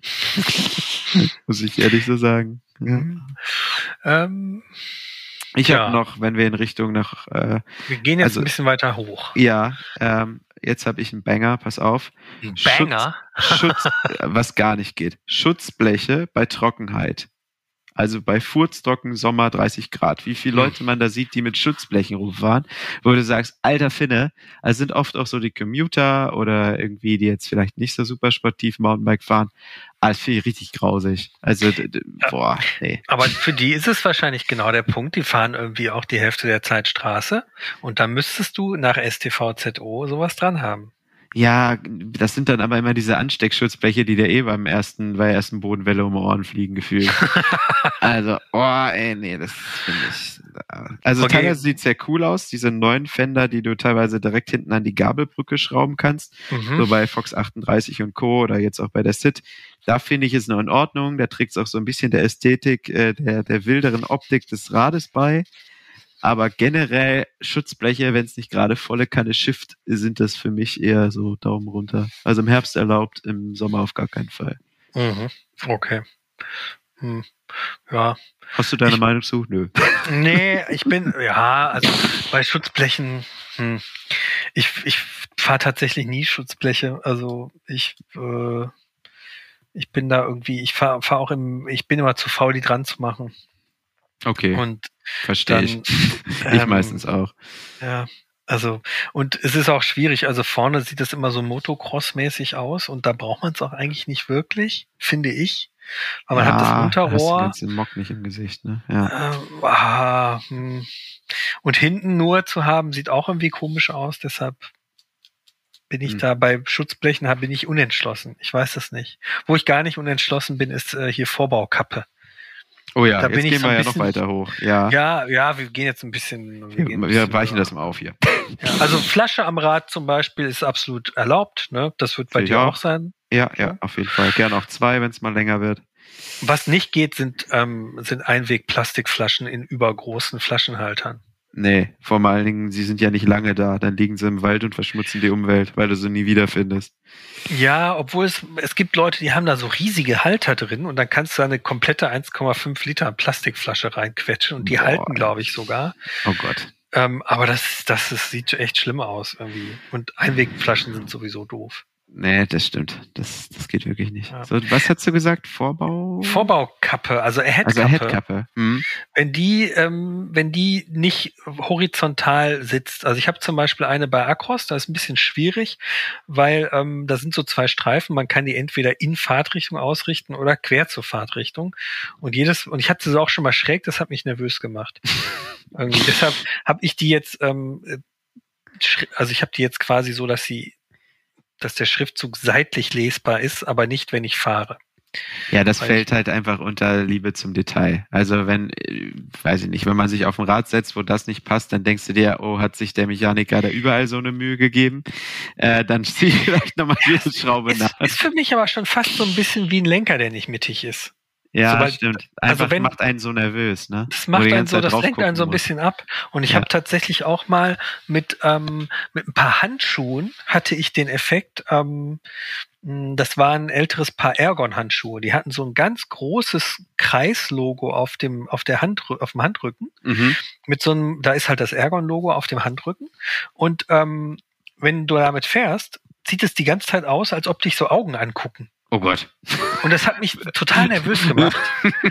[LAUGHS] Muss ich ehrlich so sagen. Ja. Ähm, ich ja. habe noch, wenn wir in Richtung nach. Äh, wir gehen jetzt also, ein bisschen weiter hoch. Ja, ähm, jetzt habe ich einen Banger, pass auf. Ein Banger? Schutz, Schutz, [LAUGHS] was gar nicht geht. Schutzbleche bei Trockenheit. Also bei Furzdocken Sommer 30 Grad. Wie viele hm. Leute man da sieht, die mit Schutzblechen rumfahren, wo du sagst, alter Finne, also sind oft auch so die Commuter oder irgendwie, die jetzt vielleicht nicht so super sportiv Mountainbike fahren. Ah, das finde ich richtig grausig. Also, boah, nee. Aber für die ist es wahrscheinlich genau der Punkt. Die fahren irgendwie auch die Hälfte der Zeit Straße. Und da müsstest du nach STVZO sowas dran haben. Ja, das sind dann aber immer diese Ansteckschutzbleche, die der eh beim ersten, bei der ersten Bodenwelle um Ohren fliegen gefühlt. [LAUGHS] also, oh, ey, nee, das finde ich. Also okay. teilweise sieht sehr cool aus, diese neuen Fender, die du teilweise direkt hinten an die Gabelbrücke schrauben kannst. Mhm. So bei Fox 38 und Co. oder jetzt auch bei der SIT. Da finde ich es noch in Ordnung. Da trägt es auch so ein bisschen der Ästhetik, äh, der, der wilderen Optik des Rades bei. Aber generell Schutzbleche, wenn es nicht gerade volle Kanne Shift, sind das für mich eher so Daumen runter. Also im Herbst erlaubt, im Sommer auf gar keinen Fall. Mhm. Okay. Hm. Ja. Hast du deine ich, Meinung zu? Nö. [LAUGHS] Nee, ich bin, ja, also bei Schutzblechen, hm, ich, ich fahre tatsächlich nie Schutzbleche. Also ich, äh, ich bin da irgendwie, ich fahre fahr auch im, ich bin immer zu faul, die dran zu machen. Okay. Und verstehe ich. [LAUGHS] Ähm, ich meistens auch. Ja. Also, und es ist auch schwierig. Also vorne sieht es immer so Motocross-mäßig aus und da braucht man es auch eigentlich nicht wirklich, finde ich. Weil man hat das Hast du Unterrohr. den Mock nicht im Gesicht, ne? Ja. Ähm, ah, hm. Und hinten nur zu haben, sieht auch irgendwie komisch aus, deshalb bin ich Hm. da bei Schutzblechen, bin ich unentschlossen. Ich weiß das nicht. Wo ich gar nicht unentschlossen bin, ist äh, hier Vorbaukappe. Oh ja, Da jetzt gehen so wir ja noch weiter hoch. Ja. Ja, ja, wir gehen jetzt ein bisschen. Wir, wir bisschen weichen das mal auf hier. Ja, also Flasche am Rad zum Beispiel ist absolut erlaubt. Ne? Das wird bei Sehe dir auch. auch sein. Ja, ja, auf jeden Fall. Gern auch zwei, wenn es mal länger wird. Was nicht geht, sind, ähm, sind Einweg-Plastikflaschen in übergroßen Flaschenhaltern. Nee, vor allen Dingen, sie sind ja nicht lange da. Dann liegen sie im Wald und verschmutzen die Umwelt, weil du sie nie wiederfindest. Ja, obwohl es, es gibt Leute, die haben da so riesige Halter drin und dann kannst du eine komplette 1,5 Liter Plastikflasche reinquetschen und die Boah. halten, glaube ich, sogar. Oh Gott. Ähm, aber das, das, das sieht echt schlimm aus irgendwie. Und Einwegflaschen sind sowieso doof. Nee, das stimmt. Das, das geht wirklich nicht. Ja. So, was hast du gesagt? Vorbau? Vorbaukappe, also Headkappe. Also Headkappe. Hm. wenn die, ähm, wenn die nicht horizontal sitzt, also ich habe zum Beispiel eine bei Acros, da ist ein bisschen schwierig, weil ähm, da sind so zwei Streifen, man kann die entweder in Fahrtrichtung ausrichten oder quer zur Fahrtrichtung. Und jedes, und ich hatte sie auch schon mal schräg, das hat mich nervös gemacht. [LAUGHS] Irgendwie. Deshalb habe ich die jetzt, ähm, äh, also ich habe die jetzt quasi so, dass sie, dass der Schriftzug seitlich lesbar ist, aber nicht, wenn ich fahre. Ja, das Weil fällt halt einfach unter Liebe zum Detail. Also wenn, äh, weiß ich nicht, wenn man sich auf ein Rad setzt, wo das nicht passt, dann denkst du dir, oh, hat sich der Mechaniker da überall so eine Mühe gegeben, äh, dann [LAUGHS] zieh vielleicht nochmal diese Schraube Ist, nach. ist für mich aber schon fast so ein bisschen wie ein Lenker, der nicht mittig ist. Ja, sobald- stimmt. also Einfach wenn- macht einen so nervös, ne? Das macht einen so, das lenkt einen so ein bisschen ab. Und ich Ja. habe tatsächlich auch mal mit, ähm, mit ein paar Handschuhen hatte ich den Effekt, ähm, mh, das war ein älteres Paar Ergon-Handschuhe. Die hatten so ein ganz großes Kreislogo auf dem, auf der Hand, auf dem Handrücken. Mhm. Mit so einem, da ist halt das Ergon-Logo auf dem Handrücken. Und ähm, wenn du damit fährst, sieht es die ganze Zeit aus, als ob dich so Augen angucken. Oh Gott. Und das hat mich total nervös gemacht.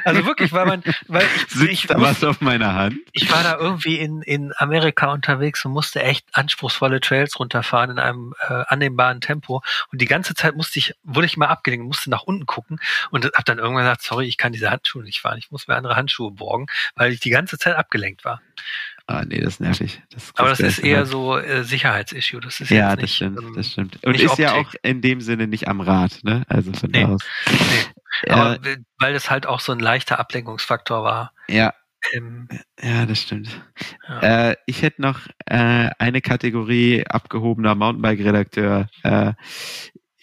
Also wirklich, weil man, weil ich, [LAUGHS] Sitzt ich, da was auf meiner Hand? ich war da irgendwie in, in Amerika unterwegs und musste echt anspruchsvolle Trails runterfahren in einem äh, annehmbaren Tempo. Und die ganze Zeit musste ich, wurde ich mal abgelenkt, musste nach unten gucken und habe dann irgendwann gesagt, sorry, ich kann diese Handschuhe nicht fahren, ich muss mir andere Handschuhe borgen, weil ich die ganze Zeit abgelenkt war. Ah, nee, das ist nervig. Das, Aber das ist eher halt. so äh, Sicherheitsissue. Das ist Ja, jetzt das nicht, stimmt, ähm, das stimmt. Und ist ja Optik. auch in dem Sinne nicht am Rad, ne? Also von Nee. da aus. Nee. Äh, [LAUGHS] Aber w- weil das halt auch so ein leichter Ablenkungsfaktor war. ja, Ähm, ja, das stimmt. ja. Äh, ich hätte noch äh, eine Kategorie abgehobener Mountainbike-Redakteur.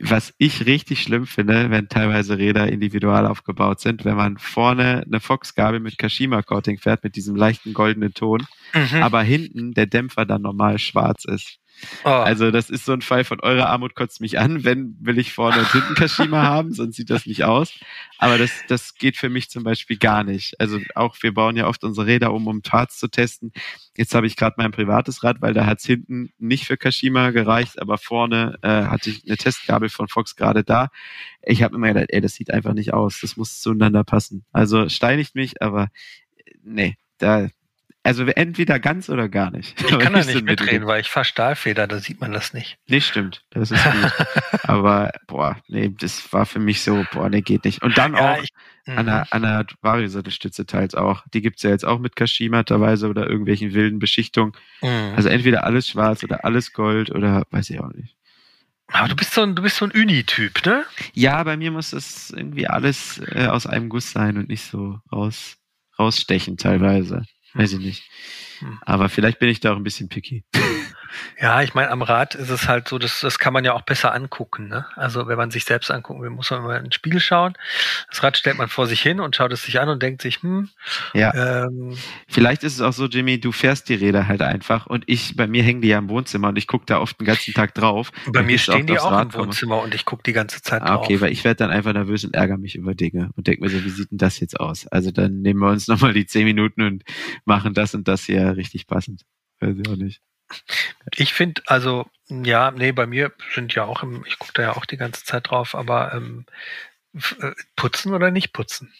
Was ich richtig schlimm finde, wenn teilweise Räder individual aufgebaut sind, wenn man vorne eine Fox-Gabel mit Kashima-Coating fährt, mit diesem leichten goldenen Ton, Mhm. aber hinten der Dämpfer dann normal schwarz ist. Oh. Also das ist so ein Fall von eurer Armut kotzt mich an, wenn will ich vorne und hinten Kashima [LAUGHS] haben, sonst sieht das nicht aus. Aber das, das geht für mich zum Beispiel gar nicht. Also auch wir bauen ja oft unsere Räder um, um Parts zu testen. Jetzt habe ich gerade mein privates Rad, weil da hat's hinten nicht für Kashima gereicht, aber vorne äh, hatte ich eine Testgabel von Fox gerade da. Ich habe immer gedacht, ey, das sieht einfach nicht aus. Das muss zueinander passen. Also steinigt mich, aber äh, nee, da also entweder ganz oder gar nicht. ich kann [LAUGHS] da nicht Mittelding. mitreden, weil ich fahre Stahlfeder, da sieht man das nicht. Nee, stimmt. Das ist gut. [LAUGHS] Aber, boah, nee, das war für mich so, boah, nee, geht nicht. Und dann auch ich, an der, an der Vario-Sattelstütze teils auch. Die gibt's ja jetzt auch mit Kashima teilweise oder irgendwelchen wilden Beschichtungen. Mhm. Also entweder alles schwarz oder alles Gold oder weiß ich auch nicht. Aber du bist so ein, du bist so ein Uni-Typ, ne? Ja, bei mir muss das irgendwie alles äh, aus einem Guss sein und nicht so raus, rausstechen teilweise. Weiß ich nicht. Hm. Aber vielleicht bin ich da auch ein bisschen picky. Ja, ich meine, am Rad ist es halt so, das, das kann man ja auch besser angucken. Ne? Also wenn man sich selbst angucken will, muss man immer in den Spiegel schauen. Das Rad stellt man vor sich hin und schaut es sich an und denkt sich, hm, Ja. ähm, Vielleicht ist es auch so, Jimmy, du fährst die Räder halt einfach und ich, bei mir hängen die ja im Wohnzimmer und ich gucke da oft den ganzen Tag drauf. bei mir stehen die auch Rad im komme. Wohnzimmer und ich gucke die ganze Zeit Ah, drauf. okay, weil ich werde dann einfach nervös und ärgere mich über Dinge und denke mir so, wie sieht denn das jetzt aus? Also dann nehmen wir uns nochmal die zehn Minuten und machen das und das hier richtig passend. Weiß ich auch nicht. Ich finde, also, ja, nee, bei mir sind ja auch im, ich gucke da ja auch die ganze Zeit drauf, aber ähm, äh, putzen oder nicht putzen?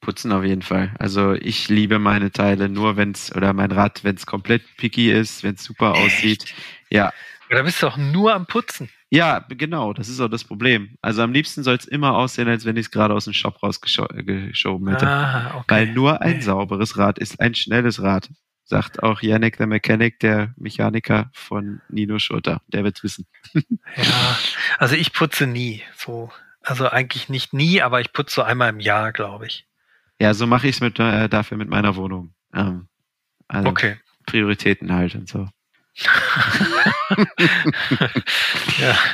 Putzen auf jeden Fall. Also ich liebe meine Teile nur, wenn's oder mein Rad, wenn's komplett picky ist, wenn's super aussieht. Ja, Oder bist du auch nur am Putzen? Ja, genau, das ist auch das Problem. Also am liebsten soll es immer aussehen, als wenn ich es gerade aus dem Shop rausgeschoben hätte. Ah, okay. Weil nur ein sauberes Rad ist ein schnelles Rad. Sagt auch Yannick the Mechanic, der Mechaniker von Nino Schurter. Der wird's wissen. [LAUGHS] Ja, also ich putze nie. So, also eigentlich nicht nie, aber ich putze so einmal im Jahr, glaube ich. Ja, so mache ich es mit, äh, dafür mit meiner Wohnung. Ähm, also Okay. Prioritäten halt und so. [LAUGHS] ja. [LAUGHS]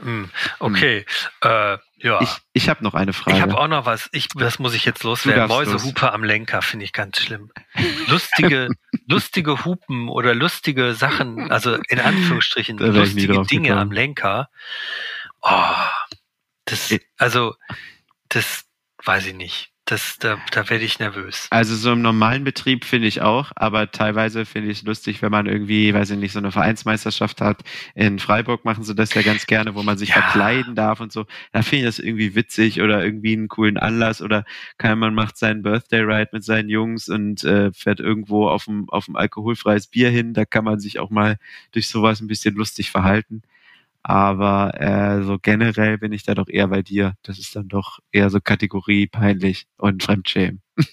Hm. Okay. Äh, ja. Ich, ich habe noch eine Frage. Ich habe auch noch was. Ich, das muss ich jetzt loswerden. darfst los. Mäusehupe am Lenker finde ich ganz schlimm. Lustige, [LAUGHS] lustige Hupen oder lustige Sachen, also in Anführungsstrichen lustige Dinge gekommen. am Lenker. Oh, das, also das weiß ich nicht. Das, da, da werde ich nervös. Also so im normalen Betrieb finde ich auch, aber teilweise finde ich es lustig, wenn man irgendwie, weiß ich nicht, so eine Vereinsmeisterschaft hat. In Freiburg machen sie das ja ganz gerne, wo man sich Ja. verkleiden darf und so. Da finde ich das irgendwie witzig oder irgendwie einen coolen Anlass oder kann man macht seinen Birthday Ride mit seinen Jungs und äh, fährt irgendwo auf ein auf ein alkoholfreies Bier hin. Da kann man sich auch mal durch sowas ein bisschen lustig verhalten. Aber äh, so generell bin ich da doch eher bei dir. Das ist dann doch eher so Kategorie peinlich und Fremdschämen. [LAUGHS]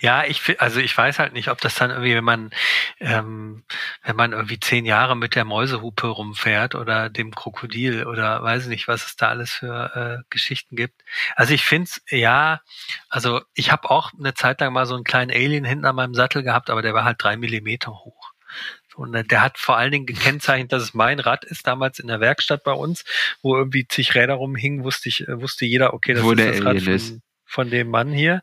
Ja, ich also ich weiß halt nicht, ob das dann irgendwie, wenn man ähm, wenn man irgendwie zehn Jahre mit der Mäusehupe rumfährt oder dem Krokodil oder weiß nicht, was es da alles für äh, Geschichten gibt. Also ich find's ja, also ich habe auch eine Zeit lang mal so einen kleinen Alien hinten an meinem Sattel gehabt, aber der war halt drei Millimeter hoch. Und der hat vor allen Dingen gekennzeichnet, dass es mein Rad ist, damals in der Werkstatt bei uns, wo irgendwie zig Räder rumhingen, wusste ich, äh, wusste jeder, okay, das Wo ist der das Rad von, von dem Mann hier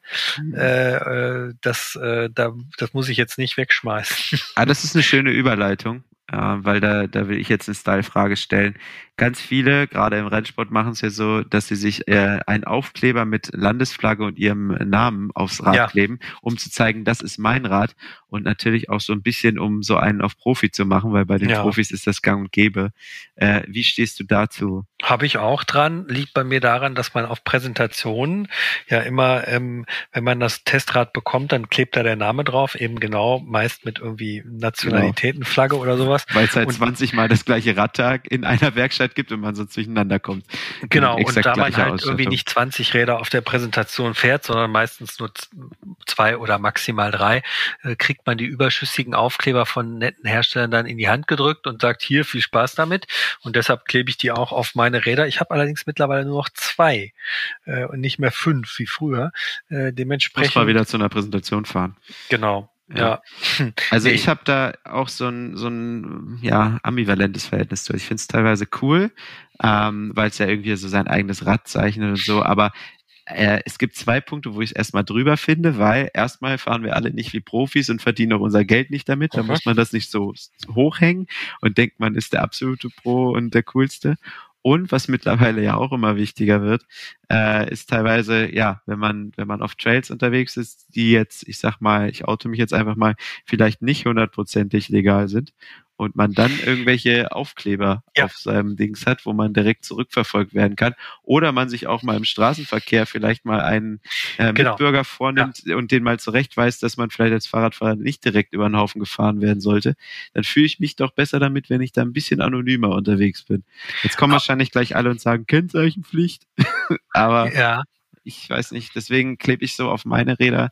äh, äh, das, äh, da, das muss ich jetzt nicht wegschmeißen. Ah, das ist eine schöne Überleitung, äh, weil da, da will ich jetzt eine Style-Frage stellen. Ganz viele, gerade im Rennsport, machen es ja so, dass sie sich äh, einen Aufkleber mit Landesflagge und ihrem Namen aufs Rad Ja. kleben, um zu zeigen, das ist mein Rad und natürlich auch so ein bisschen, um so einen auf Profi zu machen, weil bei den Ja. Profis ist das gang und gäbe. Äh, wie stehst du dazu? Habe ich auch dran. Liegt bei mir daran, dass man auf Präsentationen ja immer, ähm, wenn man das Testrad bekommt, dann klebt da der Name drauf, eben genau, meist mit irgendwie Nationalitätenflagge oder sowas. Weil es halt Und- 20 Mal das gleiche Radtag in einer Werkstatt gibt und man so zueinander kommt. Genau, und da man halt irgendwie nicht 20 Räder auf der Präsentation fährt, sondern meistens nur zwei oder maximal drei, äh, kriegt man die überschüssigen Aufkleber von netten Herstellern dann in die Hand gedrückt und sagt, hier, viel Spaß damit. Und deshalb klebe ich die auch auf meine Räder. Ich habe allerdings mittlerweile nur noch zwei äh, und nicht mehr fünf wie früher. Äh, Muss dementsprechend, mal wieder zu einer Präsentation fahren. genau. Ja. Ja. [LAUGHS] Also Nee. ich habe da auch so ein, so ein ja, ambivalentes Verhältnis zu. Ich finde es teilweise cool, ähm, weil es ja irgendwie so sein eigenes Rad zeichnet und so, aber äh, es gibt zwei Punkte, wo ich es erstmal drüber finde, weil erstmal fahren wir alle nicht wie Profis und verdienen auch unser Geld nicht damit. Da Mhm. muss man das nicht so hochhängen und denkt, man ist der absolute Pro und der coolste. Und was mittlerweile ja auch immer wichtiger wird, äh, ist teilweise, ja, wenn man, wenn man auf Trails unterwegs ist, die jetzt, ich sag mal, ich oute mich jetzt einfach mal, vielleicht nicht hundertprozentig legal sind und man dann irgendwelche Aufkleber Ja. auf seinem Dings hat, wo man direkt zurückverfolgt werden kann. Oder man sich auch mal im Straßenverkehr vielleicht mal einen äh, Genau. Mitbürger vornimmt und den mal zurechtweist, dass man vielleicht als Fahrradfahrer nicht direkt über den Haufen gefahren werden sollte. Dann fühle ich mich doch besser damit, wenn ich da ein bisschen anonymer unterwegs bin. Jetzt kommen Ah. wahrscheinlich gleich alle und sagen, Kennzeichenpflicht. [LAUGHS] Aber ja. ich weiß nicht, deswegen klebe ich so auf meine Räder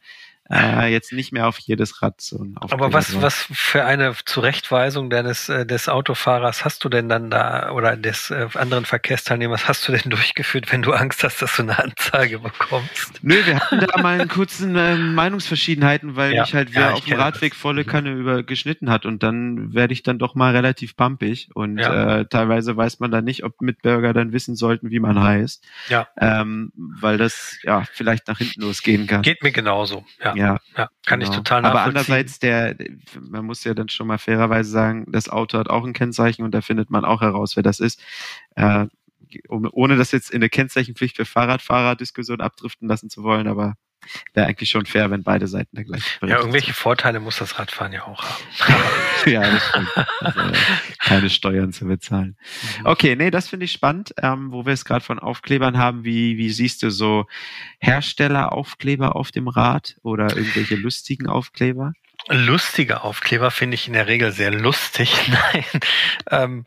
äh, jetzt nicht mehr auf jedes Rad so ein Aber was, was für eine Zurechtweisung deines, äh, des Autofahrers hast du denn dann da oder des äh, anderen Verkehrsteilnehmers hast du denn [LAUGHS] durchgeführt, wenn du Angst hast, dass du eine Anzeige bekommst? Nö, wir hatten da mal einen kurzen ähm, Meinungsverschiedenheiten, weil Ja, mich halt ja, wer ich auf dem Radweg das. volle Mhm. Kanne über geschnitten hat und dann werde ich dann doch mal relativ bumpig und Ja. äh, teilweise weiß man dann nicht, ob Mitbürger dann wissen sollten, wie man heißt, Ja, ähm, weil das ja vielleicht nach hinten losgehen kann. geht mir genauso. Ja, ja, ja kann ich genau. total Aber nachvollziehen. andererseits, der, man muss ja dann schon mal fairerweise sagen, das Auto hat auch ein Kennzeichen und da findet man auch heraus, wer das ist. Äh, ohne das jetzt in eine Kennzeichenpflicht für Fahrradfahrer-Diskussion abdriften lassen zu wollen, aber wäre eigentlich schon fair, wenn beide Seiten da gleich ja, irgendwelche Vorteile muss das Radfahren ja auch haben. [LAUGHS] ja, das stimmt. Also, keine Steuern zu bezahlen. Okay, nee, das finde ich spannend, ähm, wo wir es gerade von Aufklebern haben. Wie, wie siehst du so Herstelleraufkleber auf dem Rad oder irgendwelche lustigen Aufkleber? Lustige Aufkleber finde ich in der Regel sehr lustig. [LAUGHS] Nein. Ähm,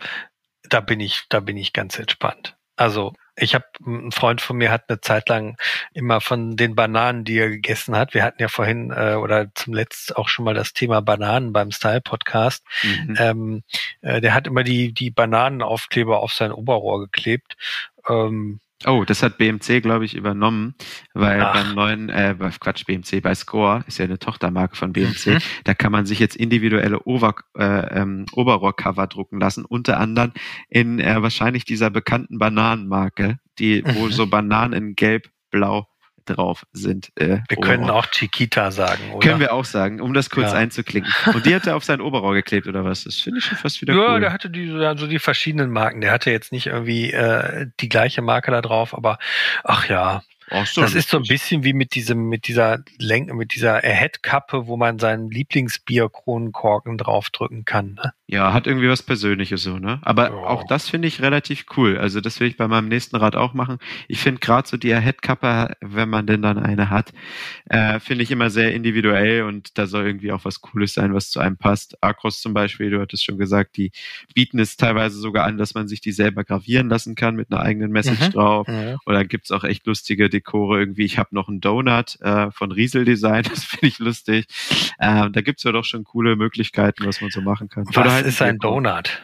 da bin ich, da bin ich ganz entspannt. Also ich habe ein Freund von mir hat eine Zeit lang immer von den Bananen, die er gegessen hat. Wir hatten ja vorhin äh, oder zum Letzt auch schon mal das Thema Bananen beim Style Podcast. Mhm. Ähm, äh, der hat immer die die Bananenaufkleber auf sein Oberrohr geklebt. Ähm, Oh, das hat BMC, glaube ich, übernommen, weil Ach. beim neuen, äh, Quatsch, BMC, bei Score, ist ja eine Tochtermarke von BMC, mhm. da kann man sich jetzt individuelle Over, äh, ähm, Oberrohrcover drucken lassen, unter anderem in äh, wahrscheinlich dieser bekannten Bananenmarke, die, wo mhm. so Bananen in gelb, blau drauf sind. Äh, wir können auch Chiquita sagen, oder? Können wir auch sagen, um das kurz ja. einzuklicken. [LAUGHS] Und die hat er auf sein Oberrohr geklebt, oder was? Das finde ich schon fast wieder ja, cool. Ja, der hatte die, also die verschiedenen Marken. Der hatte jetzt nicht irgendwie äh, die gleiche Marke da drauf, aber ach ja, so, das ist so ein bisschen wie mit diesem, mit dieser Lenk, mit dieser Ahead-Kappe, wo man seinen Lieblingsbier-Kronenkorken draufdrücken kann. Ne? Ja, hat irgendwie was Persönliches so, ne? Aber ja. auch das finde ich relativ cool. Also das will ich bei meinem nächsten Rad auch machen. Ich finde gerade so die Ahead-Kappe, wenn man denn dann eine hat, äh, finde ich immer sehr individuell und da soll irgendwie auch was Cooles sein, was zu einem passt. Acros zum Beispiel, du hattest schon gesagt, die bieten es teilweise sogar an, dass man sich die selber gravieren lassen kann mit einer eigenen Message mhm. drauf. Mhm. Oder gibt's auch echt lustige Dekore irgendwie. Ich habe noch einen Donut äh, von Riesel Design, [LAUGHS] das finde ich lustig. Äh, da gibt's ja doch schon coole Möglichkeiten, was man so machen kann. Was halt ist ein Donut?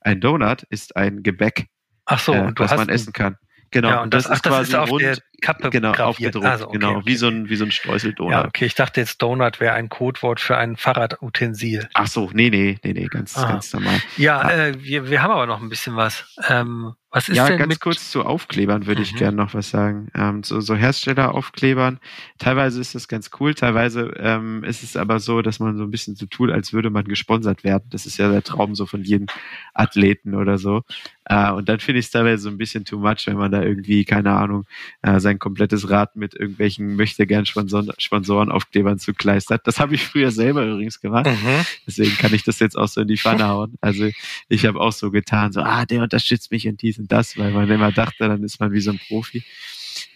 Ein Donut ist ein Gebäck, Ach so, äh, was man essen kann. Genau, ja, und das, das ist ach, quasi das ist rund, der Kappe genau, aufgedruckt, also, okay, genau, okay. wie so ein, wie so ein Streuseldonut. Ja, okay, ich dachte jetzt Donut wäre ein Codewort für ein Fahrradutensil. Ach so, nee, nee, nee, nee, ganz, ah. ganz normal. Ja, ah. Äh, wir, wir haben aber noch ein bisschen was. Ähm, was ist ja, denn ganz mit kurz zu Aufklebern würde mhm. ich gerne noch was sagen. Ähm, so, so Herstelleraufklebern, teilweise ist das ganz cool, teilweise ähm, ist es aber so, dass man so ein bisschen so tut, als würde man gesponsert werden. Das ist ja der Traum so von jedem Athleten oder so. Äh, und dann finde ich es teilweise so ein bisschen too much, wenn man da irgendwie, keine Ahnung, äh, sein komplettes Rad mit irgendwelchen möchte gern Sponsoren, Sponsorenaufklebern zukleistert. Das habe ich früher selber übrigens gemacht. Mhm. Deswegen kann ich das jetzt auch so in die Pfanne [LAUGHS] hauen. Also ich habe auch so getan, so, ah, der unterstützt mich in dies und das, weil man immer dachte, dann ist man wie so ein Profi.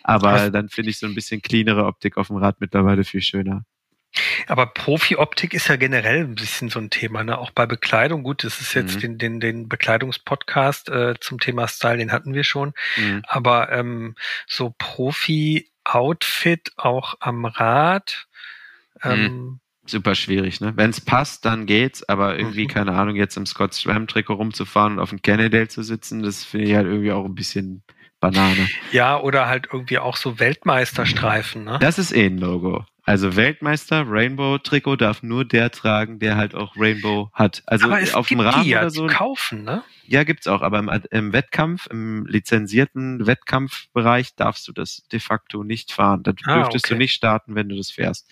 Aber dann finde ich so ein bisschen cleanere Optik auf dem Rad mittlerweile viel schöner. Aber Profi-Optik ist ja generell ein bisschen so ein Thema, ne? Auch bei Bekleidung. Gut, das ist jetzt mhm. den, den, den Bekleidungspodcast äh, zum Thema Style, den hatten wir schon. Mhm. Aber ähm, so Profi-Outfit auch am Rad. Ähm, mhm super schwierig, ne? Wenn es passt, dann geht's, aber irgendwie, mhm. keine Ahnung, jetzt im Scott Swam Trikot rumzufahren und auf dem Kennedale zu sitzen, das finde ich halt irgendwie auch ein bisschen Banane. Ja, oder halt irgendwie auch so Weltmeisterstreifen, ne? Das ist eh ein Logo. Also Weltmeister, Rainbow-Trikot darf nur der tragen, der halt auch Rainbow hat. Also aber es auf gibt dem Rahmen die ja oder so. kaufen, ne? Ja, gibt's auch, aber im, im, Wettkampf, im lizenzierten Wettkampfbereich darfst du das de facto nicht fahren. Da ah, dürftest okay. du nicht starten, wenn du das fährst.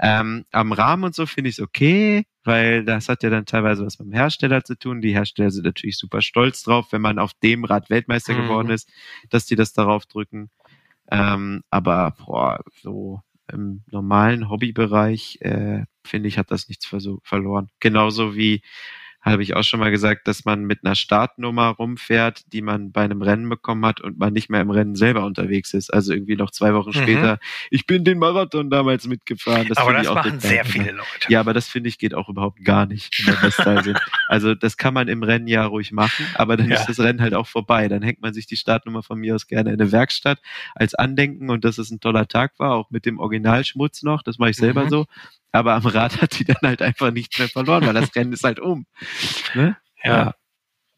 Ähm, am Rahmen und so finde ich es okay, weil das hat ja dann teilweise was mit dem Hersteller zu tun. Die Hersteller sind natürlich super stolz drauf, wenn man auf dem Rad Weltmeister mhm. geworden ist, dass die das darauf drücken. Ähm, aber boah, so im normalen Hobbybereich, äh, finde ich, hat das nichts verloren. Genauso wie habe ich auch schon mal gesagt, dass man mit einer Startnummer rumfährt, die man bei einem Rennen bekommen hat und man nicht mehr im Rennen selber unterwegs ist. Also irgendwie noch zwei Wochen mhm. später, ich bin den Marathon damals mitgefahren. Das aber das auch machen sehr viele Leute. Ja, aber das finde ich geht auch überhaupt gar nicht. [LAUGHS] also das kann man im Rennen ja ruhig machen, aber dann ja. ist das Rennen halt auch vorbei. Dann hängt man sich die Startnummer von mir aus gerne in eine Werkstatt als Andenken und dass es ein toller Tag war, auch mit dem Originalschmutz noch. Das mache ich selber mhm. so aber am Rad hat die dann halt einfach nichts mehr verloren, weil das Rennen ist halt um. Ne? Ja.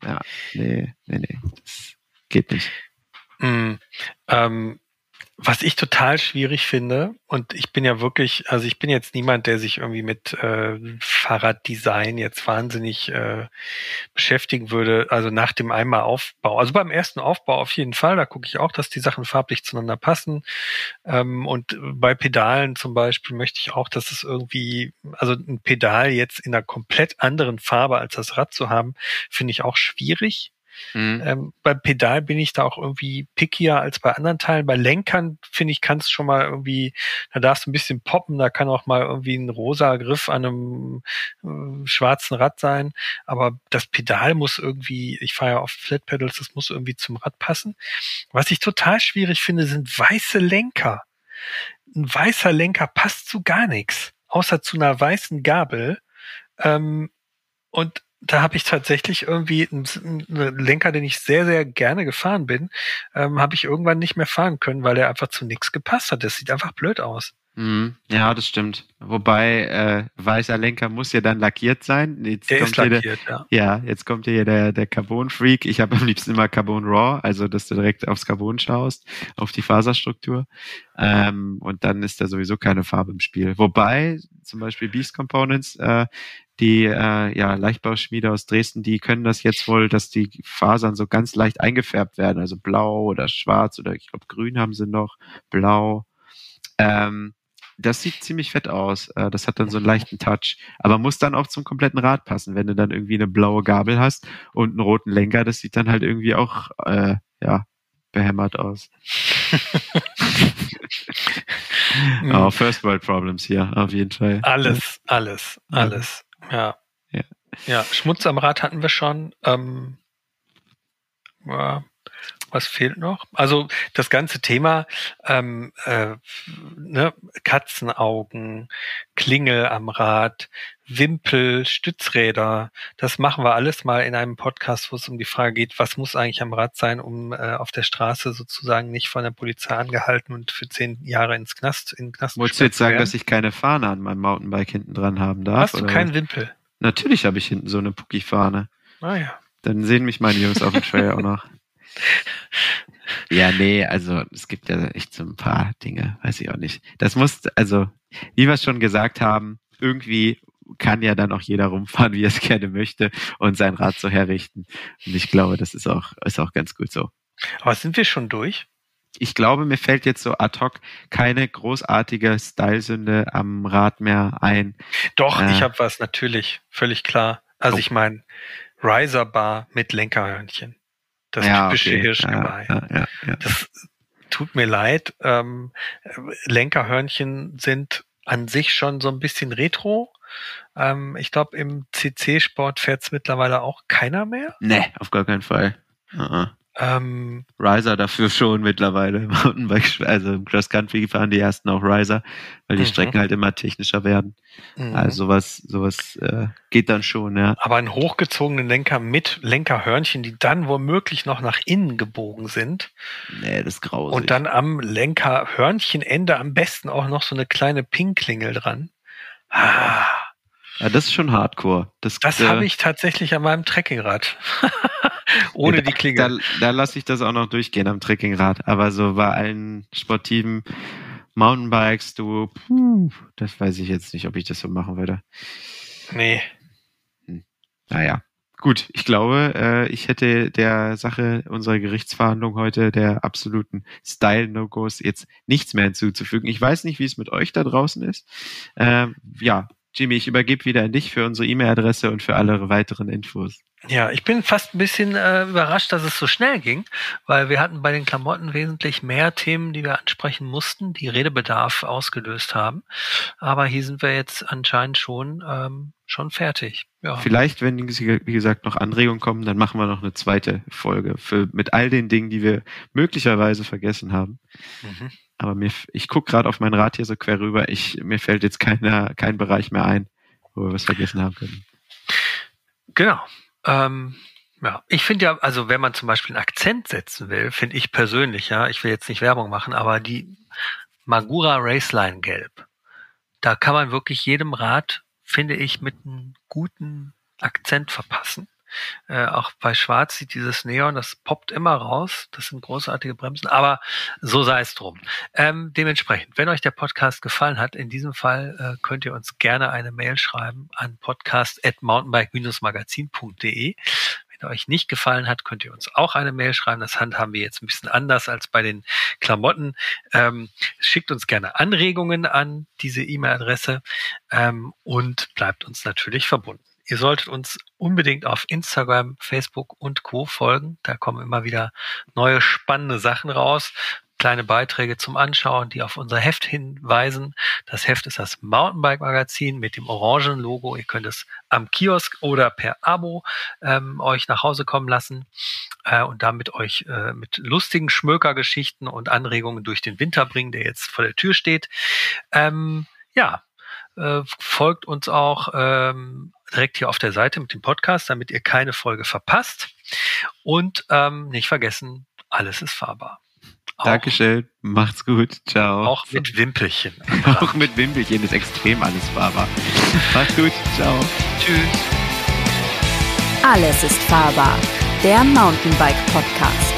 Ja, nee, nee, nee, das geht nicht. Mm, ähm, was ich total schwierig finde, und ich bin ja wirklich, also ich bin jetzt niemand, der sich irgendwie mit äh, Fahrraddesign jetzt wahnsinnig äh, beschäftigen würde, also nach dem einmal Aufbau. Also beim ersten Aufbau auf jeden Fall, da gucke ich auch, dass die Sachen farblich zueinander passen. Ähm, und bei Pedalen zum Beispiel möchte ich auch, dass es irgendwie, also ein Pedal jetzt in einer komplett anderen Farbe als das Rad zu haben, finde ich auch schwierig. Mhm. Ähm, beim Pedal bin ich da auch irgendwie pickier als bei anderen Teilen. Bei Lenkern, finde ich, kann es schon mal irgendwie, da darfst du ein bisschen poppen, da kann auch mal irgendwie ein rosa Griff an einem äh, schwarzen Rad sein. Aber das Pedal muss irgendwie, ich fahre ja oft Flat Pedals, das muss irgendwie zum Rad passen. Was ich total schwierig finde, sind weiße Lenker. Ein weißer Lenker passt zu gar nichts, außer zu einer weißen Gabel. Ähm, und da habe ich tatsächlich irgendwie einen, einen, Lenker, den ich sehr, sehr gerne gefahren bin, ähm, habe ich irgendwann nicht mehr fahren können, weil der einfach zu nichts gepasst hat. Das sieht einfach blöd aus. Mhm. Ja, das stimmt. Wobei äh, weißer Lenker muss ja dann lackiert sein. Jetzt der ist lackiert, der, ja. Ja, jetzt kommt hier der, der Carbon-Freak. Ich habe am liebsten immer Carbon Raw, also dass du direkt aufs Carbon schaust, auf die Faserstruktur. Ähm, und dann ist da sowieso keine Farbe im Spiel. Wobei zum Beispiel Beast Components, äh, die äh, ja, Leichtbauschmiede aus Dresden, die können das jetzt wohl, dass die Fasern so ganz leicht eingefärbt werden, also blau oder schwarz oder ich glaube grün haben sie noch, blau. Ähm, das sieht ziemlich fett aus. Äh, das hat dann so einen leichten Touch. Aber muss dann auch zum kompletten Rad passen. Wenn du dann irgendwie eine blaue Gabel hast und einen roten Lenker, das sieht dann halt irgendwie auch, äh, ja, behämmert aus. [LAUGHS] oh, First World Problems hier, auf jeden Fall. Alles, alles, alles. Ja. Ja, ja Schmutz am Rad hatten wir schon. Ähm, ja, was fehlt noch? Also das ganze Thema ähm, äh, ne, Katzenaugen, Klingel am Rad, Wimpel, Stützräder, das machen wir alles mal in einem Podcast, wo es um die Frage geht, was muss eigentlich am Rad sein, um äh, auf der Straße sozusagen nicht von der Polizei angehalten und für zehn Jahre ins Knast in Knast Wolltest du jetzt sagen, dass ich keine Fahne an meinem Mountainbike hinten dran haben darf? Hast du keinen Wimpel? Natürlich habe ich hinten so eine Pucki-Fahne. Ah ja. Dann sehen mich meine Jungs auf dem [LAUGHS] Trail auch noch. Ja, nee, also es gibt ja echt so ein paar Dinge, weiß ich auch nicht. Das muss, also, wie wir es schon gesagt haben, irgendwie kann ja dann auch jeder rumfahren, wie er es gerne möchte und sein Rad so herrichten. Und ich glaube, das ist auch, ist auch ganz gut so. Aber sind wir schon durch? Ich glaube, mir fällt jetzt so ad hoc keine großartige Stylesünde am Rad mehr ein. Doch, äh, ich habe was, natürlich, völlig klar. Also oh. ich meine, Riser Bar mit Lenkerhörnchen. Das ja, typische okay. Hirschgeweih. Ja, ja, Das tut mir leid. Ähm, Lenkerhörnchen sind an sich schon so ein bisschen retro. Ähm, ich glaube, im CC-Sport fährt es mittlerweile auch keiner mehr. Nee, auf gar keinen Fall. Uh -uh. Ähm, Riser dafür schon mittlerweile. Mountainbike, also im Cross Country fahren die ersten auch Riser, weil die mhm. Strecken halt immer technischer werden. Mhm. Also sowas, sowas äh, geht dann schon, ja. Aber einen hochgezogenen Lenker mit Lenkerhörnchen, die dann womöglich noch nach innen gebogen sind. Nee, das ist grausig. Und dann am Lenkerhörnchenende am besten auch noch so eine kleine Pinkklingel dran. Ah. Ja, das ist schon Hardcore. Das, das äh, habe ich tatsächlich an meinem Trekkingrad. [LAUGHS] [LAUGHS] Ohne die Klingel. Da, da lasse ich das auch noch durchgehen am Trekkingrad. Aber so bei allen sportiven Mountainbikes, du, puh, das weiß ich jetzt nicht, ob ich das so machen würde. Nee. Hm. Naja. Gut, ich glaube, äh, ich hätte der Sache unserer Gerichtsverhandlung heute, der absoluten Style-No-Gos, jetzt nichts mehr hinzuzufügen. Ich weiß nicht, wie es mit euch da draußen ist. Ähm, ja, Jimmy, ich übergebe wieder an dich für unsere E-Mail-Adresse und für alle weiteren Infos. Ja, ich bin fast ein bisschen äh, überrascht, dass es so schnell ging, weil wir hatten bei den Klamotten wesentlich mehr Themen, die wir ansprechen mussten, die Redebedarf ausgelöst haben. Aber hier sind wir jetzt anscheinend schon ähm, schon fertig. Ja. Vielleicht, wenn wie gesagt noch Anregungen kommen, dann machen wir noch eine zweite Folge für mit all den Dingen, die wir möglicherweise vergessen haben. Mhm. Aber mir, ich gucke gerade auf mein Rad hier so quer rüber. Ich, mir fällt jetzt keiner, kein Bereich mehr ein, wo wir was vergessen haben können. Genau. Ähm, ja, ich finde ja, also wenn man zum Beispiel einen Akzent setzen will, finde ich persönlich, ja, ich will jetzt nicht Werbung machen, aber die Magura Raceline Gelb, da kann man wirklich jedem Rad, finde ich, mit einem guten Akzent verpassen. Äh, auch bei Schwarz sieht dieses Neon, das poppt immer raus. Das sind großartige Bremsen, aber so sei es drum. Ähm, dementsprechend, wenn euch der Podcast gefallen hat, in diesem Fall äh, könnt ihr uns gerne eine Mail schreiben an podcast.mountainbike-magazin.de. Wenn euch nicht gefallen hat, könnt ihr uns auch eine Mail schreiben. Das handhaben wir jetzt ein bisschen anders als bei den Klamotten. Ähm, schickt uns gerne Anregungen an diese E-Mail-Adresse ähm, und bleibt uns natürlich verbunden. Ihr solltet uns unbedingt auf Instagram, Facebook und Co. folgen. Da kommen immer wieder neue spannende Sachen raus. Kleine Beiträge zum Anschauen, die auf unser Heft hinweisen. Das Heft ist das Mountainbike Magazin mit dem orangen Logo. Ihr könnt es am Kiosk oder per Abo ähm, euch nach Hause kommen lassen äh, und damit euch äh, mit lustigen Schmökergeschichten und Anregungen durch den Winter bringen, der jetzt vor der Tür steht. Ähm, ja, äh, folgt uns auch ähm, direkt hier auf der Seite mit dem Podcast, damit ihr keine Folge verpasst. Und ähm, nicht vergessen, alles ist fahrbar. Auch, Dankeschön, macht's gut, ciao. Auch mit Wimpelchen. [LAUGHS] auch mit Wimpelchen ist extrem alles fahrbar. macht's gut, ciao. Tschüss. Alles ist fahrbar. Der Mountainbike Podcast.